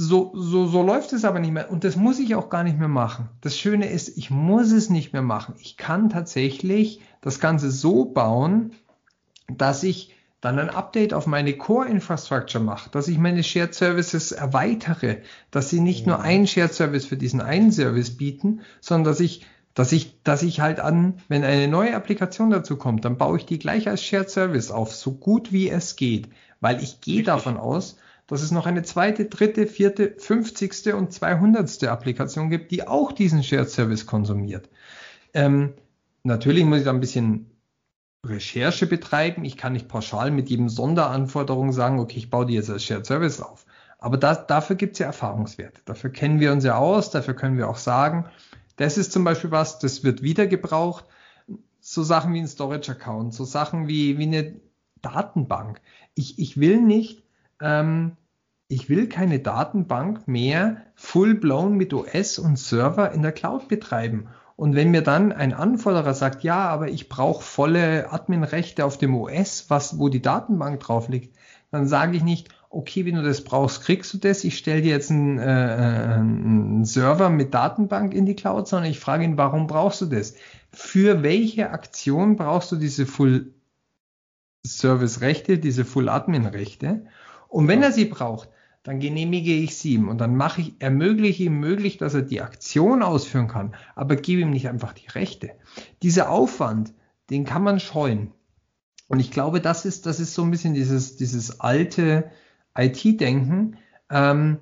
so, so, so läuft es aber nicht mehr. Und das muss ich auch gar nicht mehr machen. Das Schöne ist, ich muss es nicht mehr machen. Ich kann tatsächlich das Ganze so bauen, dass ich dann ein Update auf meine Core-Infrastructure mache, dass ich meine Shared Services erweitere, dass sie nicht ja. nur einen Shared Service für diesen einen Service bieten, sondern dass ich, dass ich, dass ich halt an, wenn eine neue Applikation dazu kommt, dann baue ich die gleich als Shared Service auf, so gut wie es geht, weil ich gehe davon aus, dass es noch eine zweite, dritte, vierte, fünfzigste und zweihundertste Applikation gibt, die auch diesen Shared Service konsumiert. Ähm, natürlich muss ich da ein bisschen Recherche betreiben. Ich kann nicht pauschal mit jedem Sonderanforderung sagen, okay, ich baue die jetzt als Shared Service auf. Aber das, dafür gibt es ja Erfahrungswerte. Dafür kennen wir uns ja aus, dafür können wir auch sagen, das ist zum Beispiel was, das wird wieder gebraucht. So Sachen wie ein Storage-Account, so Sachen wie, wie eine Datenbank. Ich, ich will nicht ähm, ich will keine Datenbank mehr full-blown mit OS und Server in der Cloud betreiben. Und wenn mir dann ein Anforderer sagt, ja, aber ich brauche volle Adminrechte auf dem OS, was, wo die Datenbank drauf liegt, dann sage ich nicht, okay, wenn du das brauchst, kriegst du das. Ich stelle dir jetzt einen, äh, einen, Server mit Datenbank in die Cloud, sondern ich frage ihn, warum brauchst du das? Für welche Aktion brauchst du diese Full Service Rechte, diese Full Admin Rechte? Und wenn er sie braucht, dann genehmige ich sie ihm und dann mache ich, ermögliche ihm möglich, dass er die Aktion ausführen kann, aber gebe ihm nicht einfach die Rechte. Dieser Aufwand, den kann man scheuen. Und ich glaube, das ist, das ist so ein bisschen dieses, dieses alte IT-Denken. Ähm,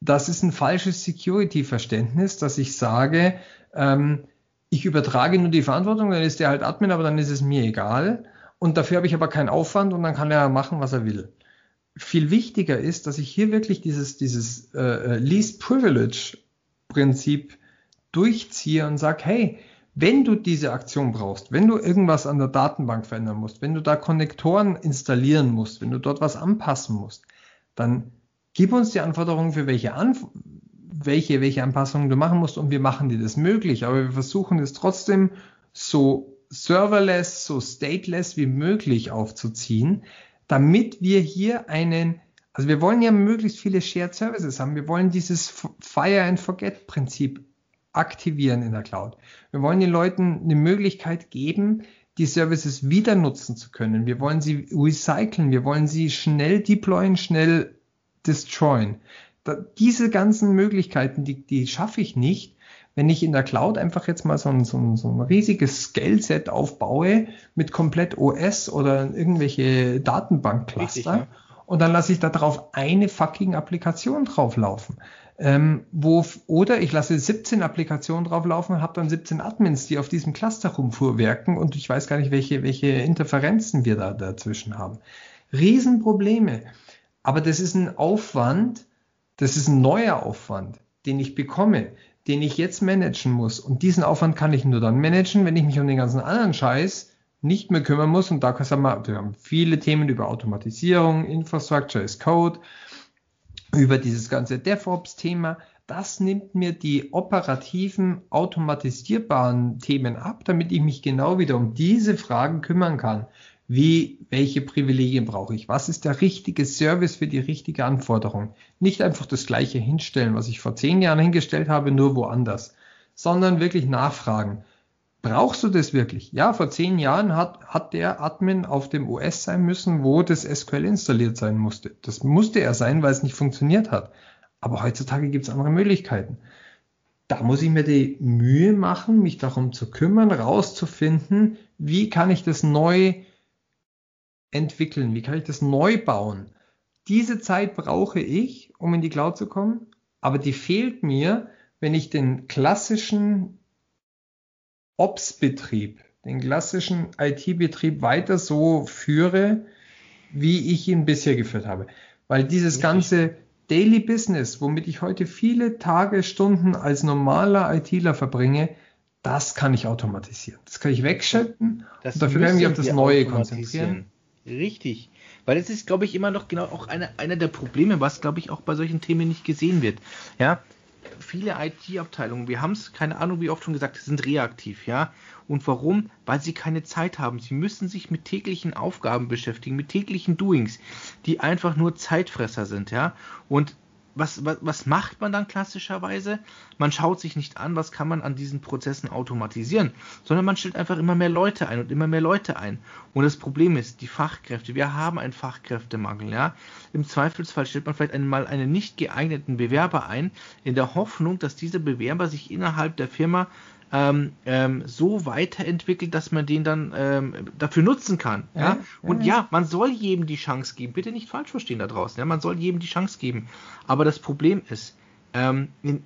das ist ein falsches Security-Verständnis, dass ich sage, ähm, ich übertrage nur die Verantwortung, dann ist der halt Admin, aber dann ist es mir egal. Und dafür habe ich aber keinen Aufwand und dann kann er machen, was er will viel wichtiger ist, dass ich hier wirklich dieses, dieses äh, äh, Least Privilege Prinzip durchziehe und sage, hey, wenn du diese Aktion brauchst, wenn du irgendwas an der Datenbank verändern musst, wenn du da Konnektoren installieren musst, wenn du dort was anpassen musst, dann gib uns die Anforderungen für welche, Anf welche, welche Anpassungen du machen musst und wir machen dir das möglich. Aber wir versuchen es trotzdem so serverless, so stateless wie möglich aufzuziehen, damit wir hier einen, also wir wollen ja möglichst viele Shared Services haben. Wir wollen dieses Fire and Forget Prinzip aktivieren in der Cloud. Wir wollen den Leuten eine Möglichkeit geben, die Services wieder nutzen zu können. Wir wollen sie recyceln. Wir wollen sie schnell deployen, schnell destroyen. Da, diese ganzen Möglichkeiten, die, die schaffe ich nicht, wenn ich in der Cloud einfach jetzt mal so ein, so ein, so ein riesiges Scale-Set aufbaue mit komplett OS oder irgendwelche Datenbank-Cluster ja. und dann lasse ich da drauf eine fucking Applikation drauflaufen. Ähm, wo, oder ich lasse 17 Applikationen drauflaufen und habe dann 17 Admins, die auf diesem Cluster rumfuhrwerken und ich weiß gar nicht, welche, welche Interferenzen wir da dazwischen haben. Riesenprobleme. Aber das ist ein Aufwand, das ist ein neuer Aufwand, den ich bekomme den ich jetzt managen muss. Und diesen Aufwand kann ich nur dann managen, wenn ich mich um den ganzen anderen Scheiß nicht mehr kümmern muss. Und da sagen wir, wir haben viele Themen über Automatisierung, Infrastructure as Code, über dieses ganze DevOps-Thema. Das nimmt mir die operativen, automatisierbaren Themen ab, damit ich mich genau wieder um diese Fragen kümmern kann wie, welche Privilegien brauche ich? Was ist der richtige Service für die richtige Anforderung? Nicht einfach das gleiche hinstellen, was ich vor zehn Jahren hingestellt habe, nur woanders, sondern wirklich nachfragen. Brauchst du das wirklich? Ja, vor zehn Jahren hat, hat der Admin auf dem OS sein müssen, wo das SQL installiert sein musste. Das musste er sein, weil es nicht funktioniert hat. Aber heutzutage gibt es andere Möglichkeiten. Da muss ich mir die Mühe machen, mich darum zu kümmern, rauszufinden, wie kann ich das neu entwickeln? Wie kann ich das neu bauen? Diese Zeit brauche ich, um in die Cloud zu kommen, aber die fehlt mir, wenn ich den klassischen Ops-Betrieb, den klassischen IT-Betrieb weiter so führe, wie ich ihn bisher geführt habe. Weil dieses ganze Daily Business, womit ich heute viele Tage, Stunden als normaler ITler verbringe, das kann ich automatisieren. Das kann ich wegschalten
das und dafür ich mich auf das Neue konzentrieren. Richtig. Weil es ist, glaube ich, immer noch genau auch einer eine der Probleme, was, glaube ich, auch bei solchen Themen nicht gesehen wird. Ja, viele IT-Abteilungen, wir haben es, keine Ahnung, wie oft schon gesagt, sind reaktiv, ja. Und warum? Weil sie keine Zeit haben. Sie müssen sich mit täglichen Aufgaben beschäftigen, mit täglichen Doings, die einfach nur Zeitfresser sind, ja. Und was, was, was macht man dann klassischerweise? Man schaut sich nicht an, was kann man an diesen Prozessen automatisieren, sondern man stellt einfach immer mehr Leute ein und immer mehr Leute ein. Und das Problem ist, die Fachkräfte, wir haben einen Fachkräftemangel, ja. Im Zweifelsfall stellt man vielleicht einmal einen nicht geeigneten Bewerber ein, in der Hoffnung, dass dieser Bewerber sich innerhalb der Firma ähm, ähm, so weiterentwickelt, dass man den dann ähm, dafür nutzen kann. Ja? ja? Und ja, man soll jedem die Chance geben. Bitte nicht falsch verstehen da draußen. Ja? Man soll jedem die Chance geben. Aber das Problem ist, ähm, in,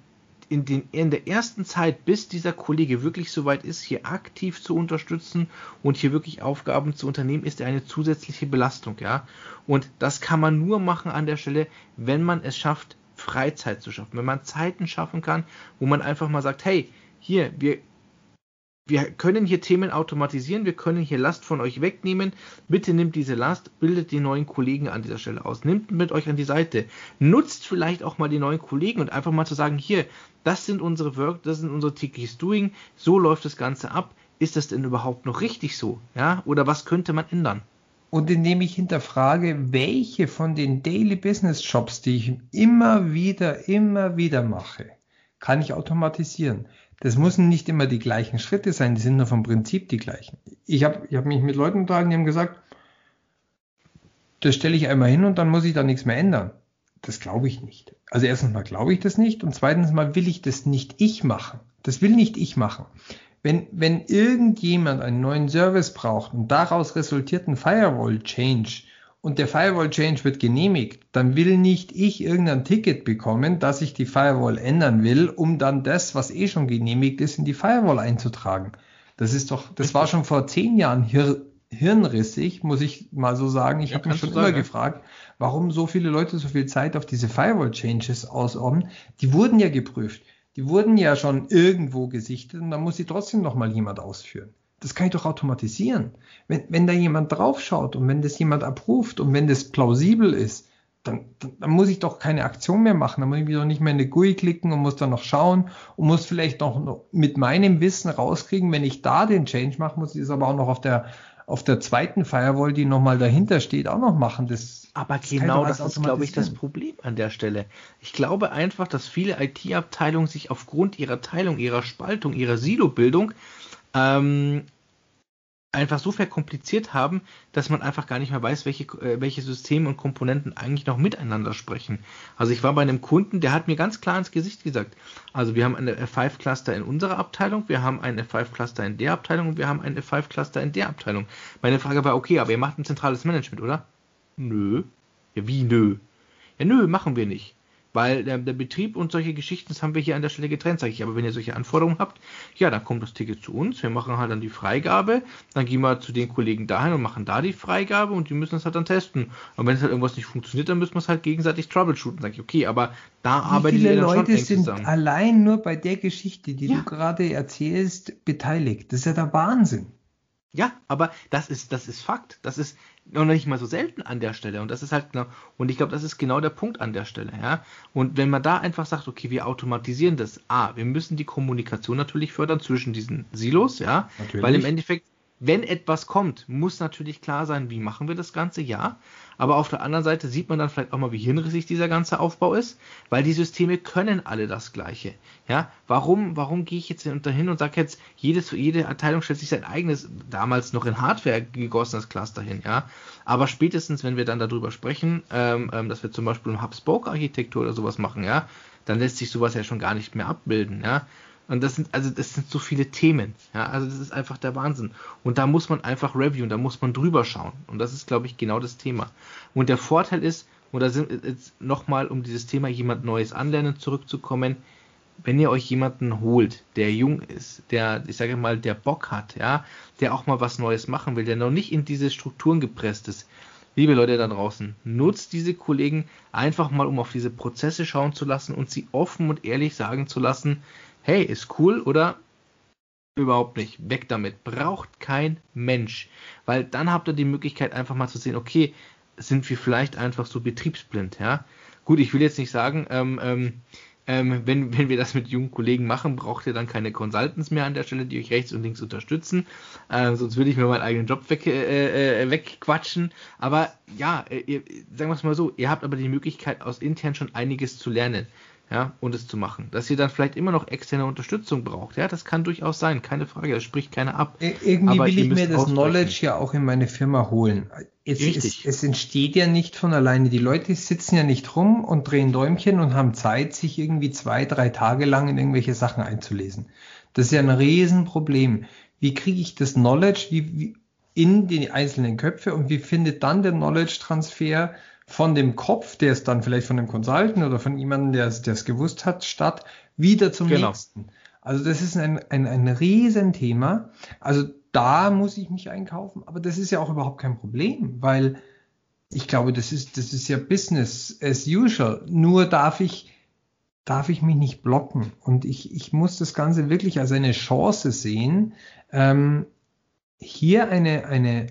in, den, in der ersten Zeit, bis dieser Kollege wirklich so weit ist, hier aktiv zu unterstützen und hier wirklich Aufgaben zu unternehmen, ist er eine zusätzliche Belastung. Ja? Und das kann man nur machen an der Stelle, wenn man es schafft, Freizeit zu schaffen. Wenn man Zeiten schaffen kann, wo man einfach mal sagt, hey, hier, wir wir können hier Themen automatisieren, wir können hier Last von euch wegnehmen. Bitte nimmt diese Last, bildet die neuen Kollegen an dieser Stelle aus, nimmt mit euch an die Seite, nutzt vielleicht auch mal die neuen Kollegen und einfach mal zu sagen, hier, das sind unsere Work, das sind unsere tägliches Doing, so läuft das Ganze ab. Ist das denn überhaupt noch richtig so? Ja, oder was könnte man ändern?
Und indem ich hinterfrage, welche von den Daily Business Jobs, die ich immer wieder, immer wieder mache, kann ich automatisieren. Das müssen nicht immer die gleichen Schritte sein, die sind nur vom Prinzip die gleichen. Ich habe ich hab mich mit Leuten unterhalten, die haben gesagt, das stelle ich einmal hin und dann muss ich da nichts mehr ändern. Das glaube ich nicht. Also erstens mal glaube ich das nicht und zweitens mal will ich das nicht ich machen. Das will nicht ich machen. Wenn, wenn irgendjemand einen neuen Service braucht und daraus resultiert ein Firewall-Change, und der Firewall Change wird genehmigt, dann will nicht ich irgendein Ticket bekommen, dass ich die Firewall ändern will, um dann das, was eh schon genehmigt ist, in die Firewall einzutragen. Das ist doch, das war schon vor zehn Jahren hir hirnrissig, muss ich mal so sagen. Ich ja, habe mich schon immer gefragt, warum so viele Leute so viel Zeit auf diese Firewall Changes ausopfern. Die wurden ja geprüft. Die wurden ja schon irgendwo gesichtet und dann muss sie trotzdem noch mal jemand ausführen das kann ich doch automatisieren. Wenn, wenn da jemand draufschaut und wenn das jemand abruft und wenn das plausibel ist, dann, dann, dann, muss ich doch keine Aktion mehr machen. Dann muss ich wieder nicht mehr in eine GUI klicken und muss dann noch schauen und muss vielleicht noch mit meinem Wissen rauskriegen, wenn ich da den Change mache, muss ich das aber auch noch auf der, auf der zweiten Firewall, die nochmal dahinter steht, auch noch machen. Das,
aber das genau das ist, glaube ich, das Problem an der Stelle. Ich glaube einfach, dass viele IT-Abteilungen sich aufgrund ihrer Teilung, ihrer Spaltung, ihrer Silo-Bildung ähm, einfach so verkompliziert haben, dass man einfach gar nicht mehr weiß, welche, äh, welche Systeme und Komponenten eigentlich noch miteinander sprechen. Also ich war bei einem Kunden, der hat mir ganz klar ins Gesicht gesagt, also wir haben eine F5-Cluster in unserer Abteilung, wir haben einen F5-Cluster in der Abteilung und wir haben einen F5-Cluster in der Abteilung. Meine Frage war, okay, aber ihr macht ein zentrales Management, oder? Nö. Ja, wie nö? Ja, nö, machen wir nicht weil der, der, Betrieb und solche Geschichten, das haben wir hier an der Stelle getrennt, sage ich. Aber wenn ihr solche Anforderungen habt, ja, dann kommt das Ticket zu uns, wir machen halt dann die Freigabe, dann gehen wir zu den Kollegen dahin und machen da die Freigabe und die müssen es halt dann testen. Und wenn es halt irgendwas nicht funktioniert, dann müssen wir es halt gegenseitig troubleshooten. Sage ich, okay, aber da arbeiten
wir dann Leute schon sind zusammen. allein nur bei der Geschichte, die ja. du gerade erzählst, beteiligt. Das ist ja der Wahnsinn.
Ja, aber das ist, das ist Fakt. Das ist noch nicht mal so selten an der Stelle. Und das ist halt genau, und ich glaube, das ist genau der Punkt an der Stelle, ja. Und wenn man da einfach sagt, okay, wir automatisieren das, A, wir müssen die Kommunikation natürlich fördern zwischen diesen Silos, ja. Natürlich. Weil im Endeffekt wenn etwas kommt, muss natürlich klar sein, wie machen wir das Ganze, ja. Aber auf der anderen Seite sieht man dann vielleicht auch mal, wie hirnrissig dieser ganze Aufbau ist, weil die Systeme können alle das Gleiche. Ja, warum, warum gehe ich jetzt dahin und sage jetzt, jedes, jede Abteilung stellt sich sein eigenes, damals noch in Hardware gegossenes Cluster hin, ja. Aber spätestens, wenn wir dann darüber sprechen, ähm, ähm, dass wir zum Beispiel eine Hub-Spoke-Architektur oder sowas machen, ja, dann lässt sich sowas ja schon gar nicht mehr abbilden, ja. Und das sind, also das sind so viele Themen. Ja, also das ist einfach der Wahnsinn. Und da muss man einfach reviewen, da muss man drüber schauen. Und das ist, glaube ich, genau das Thema. Und der Vorteil ist, und da sind jetzt nochmal, um dieses Thema jemand Neues anlernen zurückzukommen, wenn ihr euch jemanden holt, der jung ist, der, ich sage mal, der Bock hat, ja, der auch mal was Neues machen will, der noch nicht in diese Strukturen gepresst ist, liebe Leute da draußen, nutzt diese Kollegen einfach mal, um auf diese Prozesse schauen zu lassen und sie offen und ehrlich sagen zu lassen, hey, ist cool oder überhaupt nicht, weg damit. Braucht kein Mensch. Weil dann habt ihr die Möglichkeit einfach mal zu sehen, okay, sind wir vielleicht einfach so betriebsblind, ja. Gut, ich will jetzt nicht sagen, ähm, ähm, ähm, wenn, wenn wir das mit jungen Kollegen machen, braucht ihr dann keine Consultants mehr an der Stelle, die euch rechts und links unterstützen. Ähm, sonst würde ich mir meinen eigenen Job weg, äh, äh, wegquatschen. Aber ja, äh, ihr, sagen wir es mal so, ihr habt aber die Möglichkeit, aus intern schon einiges zu lernen ja, und es zu machen. Dass ihr dann vielleicht immer noch externe Unterstützung braucht, ja, das kann durchaus sein, keine Frage, das spricht keiner ab.
Irgendwie Aber will ich mir das Knowledge ja auch in meine Firma holen. Es, es, es, entsteht ja nicht von alleine. Die Leute sitzen ja nicht rum und drehen Däumchen und haben Zeit, sich irgendwie zwei, drei Tage lang in irgendwelche Sachen einzulesen. Das ist ja ein Riesenproblem. Wie kriege ich das Knowledge wie, wie in die einzelnen Köpfe und wie findet dann der Knowledge-Transfer von dem Kopf, der es dann vielleicht von dem Consultant oder von jemandem, der es gewusst hat, statt wieder zum genau. nächsten. Also das ist ein, ein, ein Riesenthema. Also da muss ich mich einkaufen, aber das ist ja auch überhaupt kein Problem, weil ich glaube, das ist, das ist ja Business as usual. Nur darf ich darf ich mich nicht blocken. Und ich, ich muss das Ganze wirklich als eine Chance sehen, ähm, hier eine, eine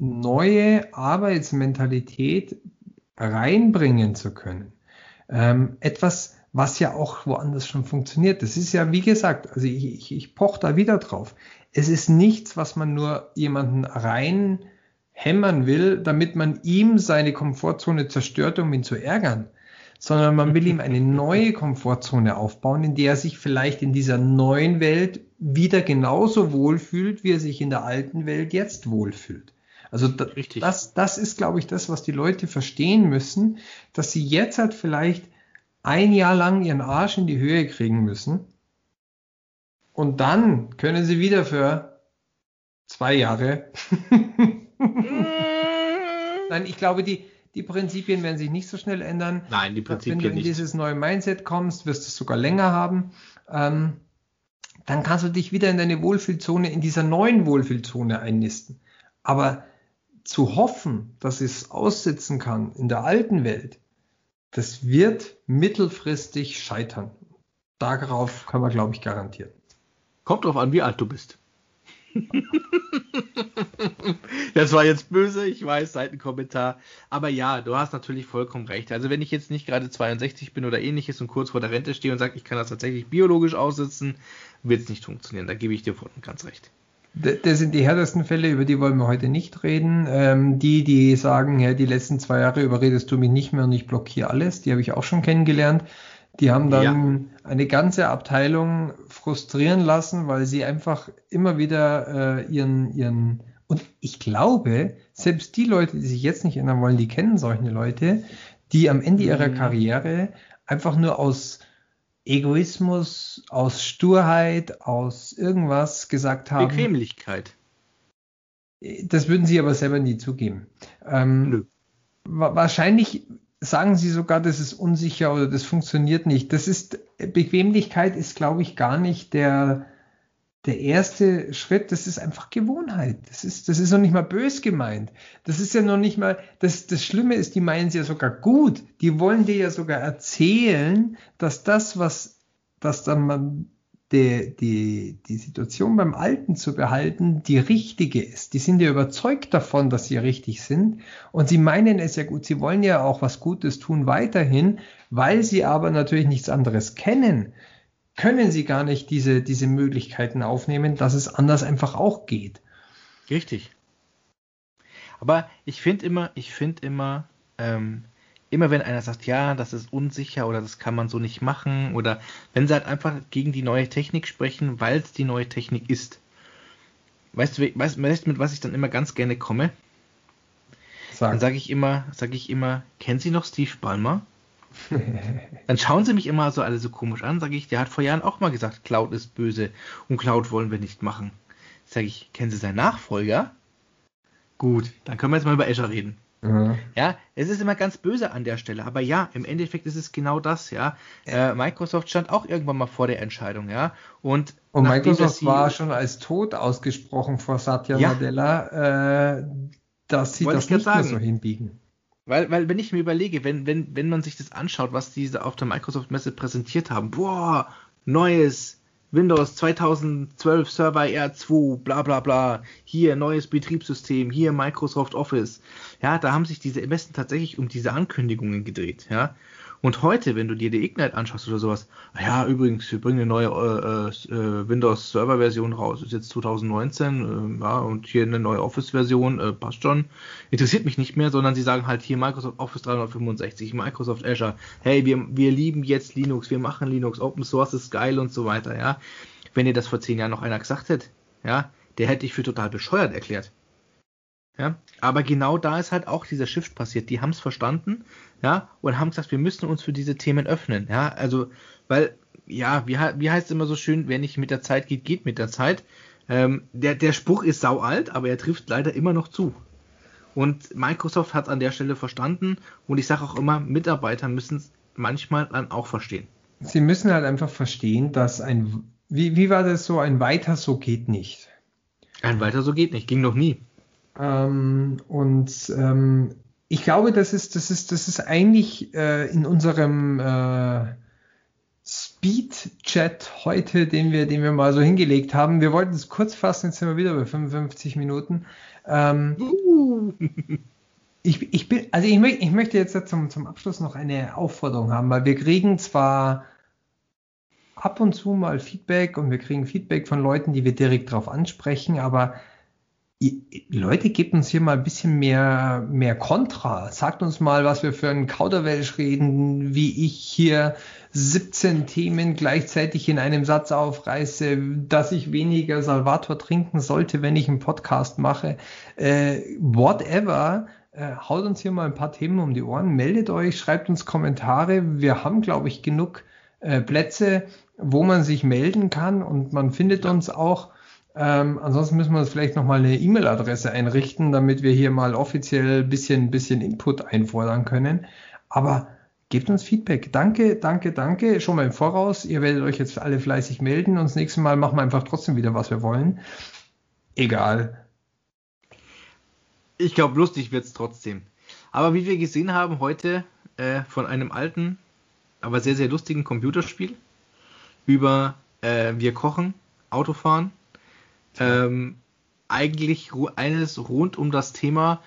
neue Arbeitsmentalität reinbringen zu können. Ähm, etwas, was ja auch woanders schon funktioniert. Das ist ja, wie gesagt, also ich, ich, ich poche da wieder drauf. Es ist nichts, was man nur jemanden rein hämmern will, damit man ihm seine Komfortzone zerstört, um ihn zu ärgern, sondern man will ihm eine neue Komfortzone aufbauen, in der er sich vielleicht in dieser neuen Welt wieder genauso wohlfühlt, wie er sich in der alten Welt jetzt wohlfühlt. Also da, das, das ist, glaube ich, das, was die Leute verstehen müssen, dass sie jetzt halt vielleicht ein Jahr lang ihren Arsch in die Höhe kriegen müssen und dann können sie wieder für zwei Jahre. Nein, ich glaube, die, die Prinzipien werden sich nicht so schnell ändern.
Nein, die Prinzipien
nicht. Wenn du in dieses neue Mindset kommst, wirst du es sogar länger haben. Ähm, dann kannst du dich wieder in deine Wohlfühlzone, in dieser neuen Wohlfühlzone einnisten. Aber zu hoffen, dass es aussitzen kann in der alten Welt, das wird mittelfristig scheitern. Darauf kann man, glaube ich, garantieren.
Kommt drauf an, wie alt du bist. das war jetzt böse, ich weiß, Seitenkommentar. Aber ja, du hast natürlich vollkommen recht. Also wenn ich jetzt nicht gerade 62 bin oder ähnliches und kurz vor der Rente stehe und sage, ich kann das tatsächlich biologisch aussitzen, wird es nicht funktionieren. Da gebe ich dir voll und ganz recht.
Das sind die härtesten Fälle, über die wollen wir heute nicht reden. Ähm, die, die sagen, ja, die letzten zwei Jahre überredest du mich nicht mehr und ich blockiere alles, die habe ich auch schon kennengelernt. Die haben dann ja. eine ganze Abteilung frustrieren lassen, weil sie einfach immer wieder äh, ihren, ihren, und ich glaube, selbst die Leute, die sich jetzt nicht ändern wollen, die kennen solche Leute, die am Ende ihrer mhm. Karriere einfach nur aus Egoismus, aus Sturheit, aus irgendwas gesagt haben.
Bequemlichkeit.
Das würden sie aber selber nie zugeben. Ähm, Nö. Wahrscheinlich sagen sie sogar, das ist unsicher oder das funktioniert nicht. Das ist, Bequemlichkeit ist, glaube ich, gar nicht der, der erste Schritt. Das ist einfach Gewohnheit. Das ist, das ist noch nicht mal bös gemeint. Das ist ja noch nicht mal, das, das Schlimme ist, die meinen sie ja sogar gut. Die wollen dir ja sogar erzählen, dass das, was, dass dann man die, die, die Situation beim Alten zu behalten, die richtige ist. Die sind ja überzeugt davon, dass sie richtig sind und sie meinen es ja gut. Sie wollen ja auch was Gutes tun weiterhin, weil sie aber natürlich nichts anderes kennen, können sie gar nicht diese, diese Möglichkeiten aufnehmen, dass es anders einfach auch geht.
Richtig. Aber ich finde immer, ich finde immer, ähm, immer wenn einer sagt, ja, das ist unsicher oder das kann man so nicht machen oder wenn sie halt einfach gegen die neue Technik sprechen, weil es die neue Technik ist. Weißt du, weißt, weißt, mit was ich dann immer ganz gerne komme? Sag. Dann sage ich immer, sage ich immer, kennen Sie noch Steve Ballmer? Dann schauen sie mich immer so alle so komisch an, sage ich, der hat vor Jahren auch mal gesagt, Cloud ist böse und Cloud wollen wir nicht machen. Sage ich, kennen Sie seinen Nachfolger? Gut, dann können wir jetzt mal über Azure reden. Mhm. Ja, es ist immer ganz böse an der Stelle, aber ja, im Endeffekt ist es genau das, ja. Äh, Microsoft stand auch irgendwann mal vor der Entscheidung, ja. Und,
und Microsoft war schon als tot ausgesprochen vor Satya ja, Nadella, äh, dass sie das nicht mehr so hinbiegen.
Weil, weil, wenn ich mir überlege, wenn, wenn, wenn man sich das anschaut, was diese auf der Microsoft-Messe präsentiert haben, boah, neues Windows 2012 Server R2, bla bla bla, hier neues Betriebssystem, hier Microsoft Office. Ja, da haben sich diese Messen tatsächlich um diese Ankündigungen gedreht, ja. Und heute, wenn du dir die Ignite anschaust oder sowas, ja, übrigens, wir bringen eine neue äh, äh, Windows Server Version raus, ist jetzt 2019, äh, ja, und hier eine neue Office Version, äh, passt schon. Interessiert mich nicht mehr, sondern sie sagen halt hier Microsoft Office 365, Microsoft Azure, hey, wir, wir lieben jetzt Linux, wir machen Linux, Open Source ist geil und so weiter, ja. Wenn ihr das vor zehn Jahren noch einer gesagt hätte, ja, der hätte ich für total bescheuert erklärt. Ja, aber genau da ist halt auch dieser Shift passiert. Die haben es verstanden, ja, und haben gesagt, wir müssen uns für diese Themen öffnen, ja, also, weil, ja, wie, wie heißt es immer so schön, wer nicht mit der Zeit geht, geht mit der Zeit. Ähm, der, der Spruch ist sau alt, aber er trifft leider immer noch zu. Und Microsoft hat es an der Stelle verstanden und ich sage auch immer, Mitarbeiter müssen es manchmal dann auch verstehen.
Sie müssen halt einfach verstehen, dass ein, wie, wie war das so, ein weiter so geht nicht.
Ein weiter so geht nicht, ging noch nie.
Ähm, und ähm, ich glaube, das ist, das ist, das ist eigentlich äh, in unserem äh, Speed-Chat heute, den wir, den wir mal so hingelegt haben. Wir wollten es kurz fassen, jetzt sind wir wieder bei 55 Minuten. Ähm, uh. ich, ich, bin, also ich, ich möchte jetzt zum, zum Abschluss noch eine Aufforderung haben, weil wir kriegen zwar ab und zu mal Feedback und wir kriegen Feedback von Leuten, die wir direkt darauf ansprechen, aber Leute, gebt uns hier mal ein bisschen mehr, mehr Kontra. Sagt uns mal, was wir für einen Kauderwelsch reden, wie ich hier 17 Themen gleichzeitig in einem Satz aufreiße, dass ich weniger Salvator trinken sollte, wenn ich einen Podcast mache. Äh, whatever. Äh, haut uns hier mal ein paar Themen um die Ohren. Meldet euch, schreibt uns Kommentare. Wir haben, glaube ich, genug äh, Plätze, wo man sich melden kann und man findet uns auch ähm, ansonsten müssen wir uns vielleicht nochmal eine E-Mail-Adresse einrichten, damit wir hier mal offiziell ein bisschen, bisschen Input einfordern können. Aber gebt uns Feedback. Danke, danke, danke. Schon mal im Voraus. Ihr werdet euch jetzt alle fleißig melden und das nächste Mal machen wir einfach trotzdem wieder, was wir wollen. Egal.
Ich glaube, lustig wird es trotzdem. Aber wie wir gesehen haben heute äh, von einem alten, aber sehr, sehr lustigen Computerspiel über äh, wir kochen, Autofahren ähm, eigentlich eines rund um das Thema,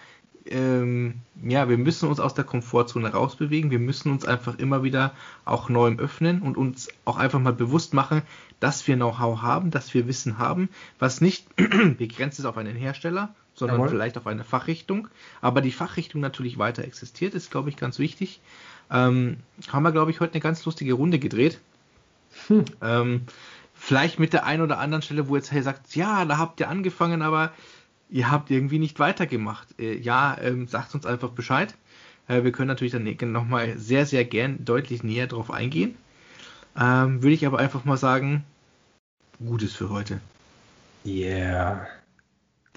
ähm, ja, wir müssen uns aus der Komfortzone rausbewegen, wir müssen uns einfach immer wieder auch neuem öffnen und uns auch einfach mal bewusst machen, dass wir Know-how haben, dass wir Wissen haben, was nicht begrenzt ist auf einen Hersteller, sondern Jawohl. vielleicht auf eine Fachrichtung, aber die Fachrichtung natürlich weiter existiert, ist, glaube ich, ganz wichtig. Ähm, haben wir, glaube ich, heute eine ganz lustige Runde gedreht. Hm. Ähm, Vielleicht mit der einen oder anderen Stelle, wo jetzt hey sagt, ja, da habt ihr angefangen, aber ihr habt irgendwie nicht weitergemacht. Äh, ja, ähm, sagt uns einfach Bescheid. Äh, wir können natürlich dann nochmal sehr, sehr gern deutlich näher drauf eingehen. Ähm, Würde ich aber einfach mal sagen, Gutes für heute.
Yeah.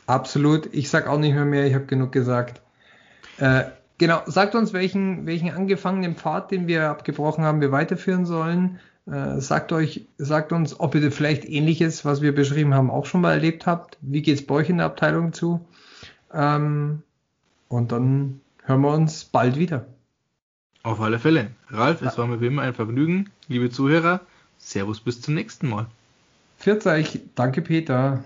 Absolut. Ich sag auch nicht mehr mehr, ich habe genug gesagt. Äh, genau, sagt uns, welchen, welchen angefangenen Pfad, den wir abgebrochen haben, wir weiterführen sollen. Äh, sagt euch, sagt uns, ob ihr vielleicht ähnliches, was wir beschrieben haben, auch schon mal erlebt habt. Wie geht es bei euch in der Abteilung zu? Ähm, und dann hören wir uns bald wieder.
Auf alle Fälle. Ralf, es war mir wie immer ein Vergnügen. Liebe Zuhörer, Servus bis zum nächsten Mal.
Euch. Danke, Peter.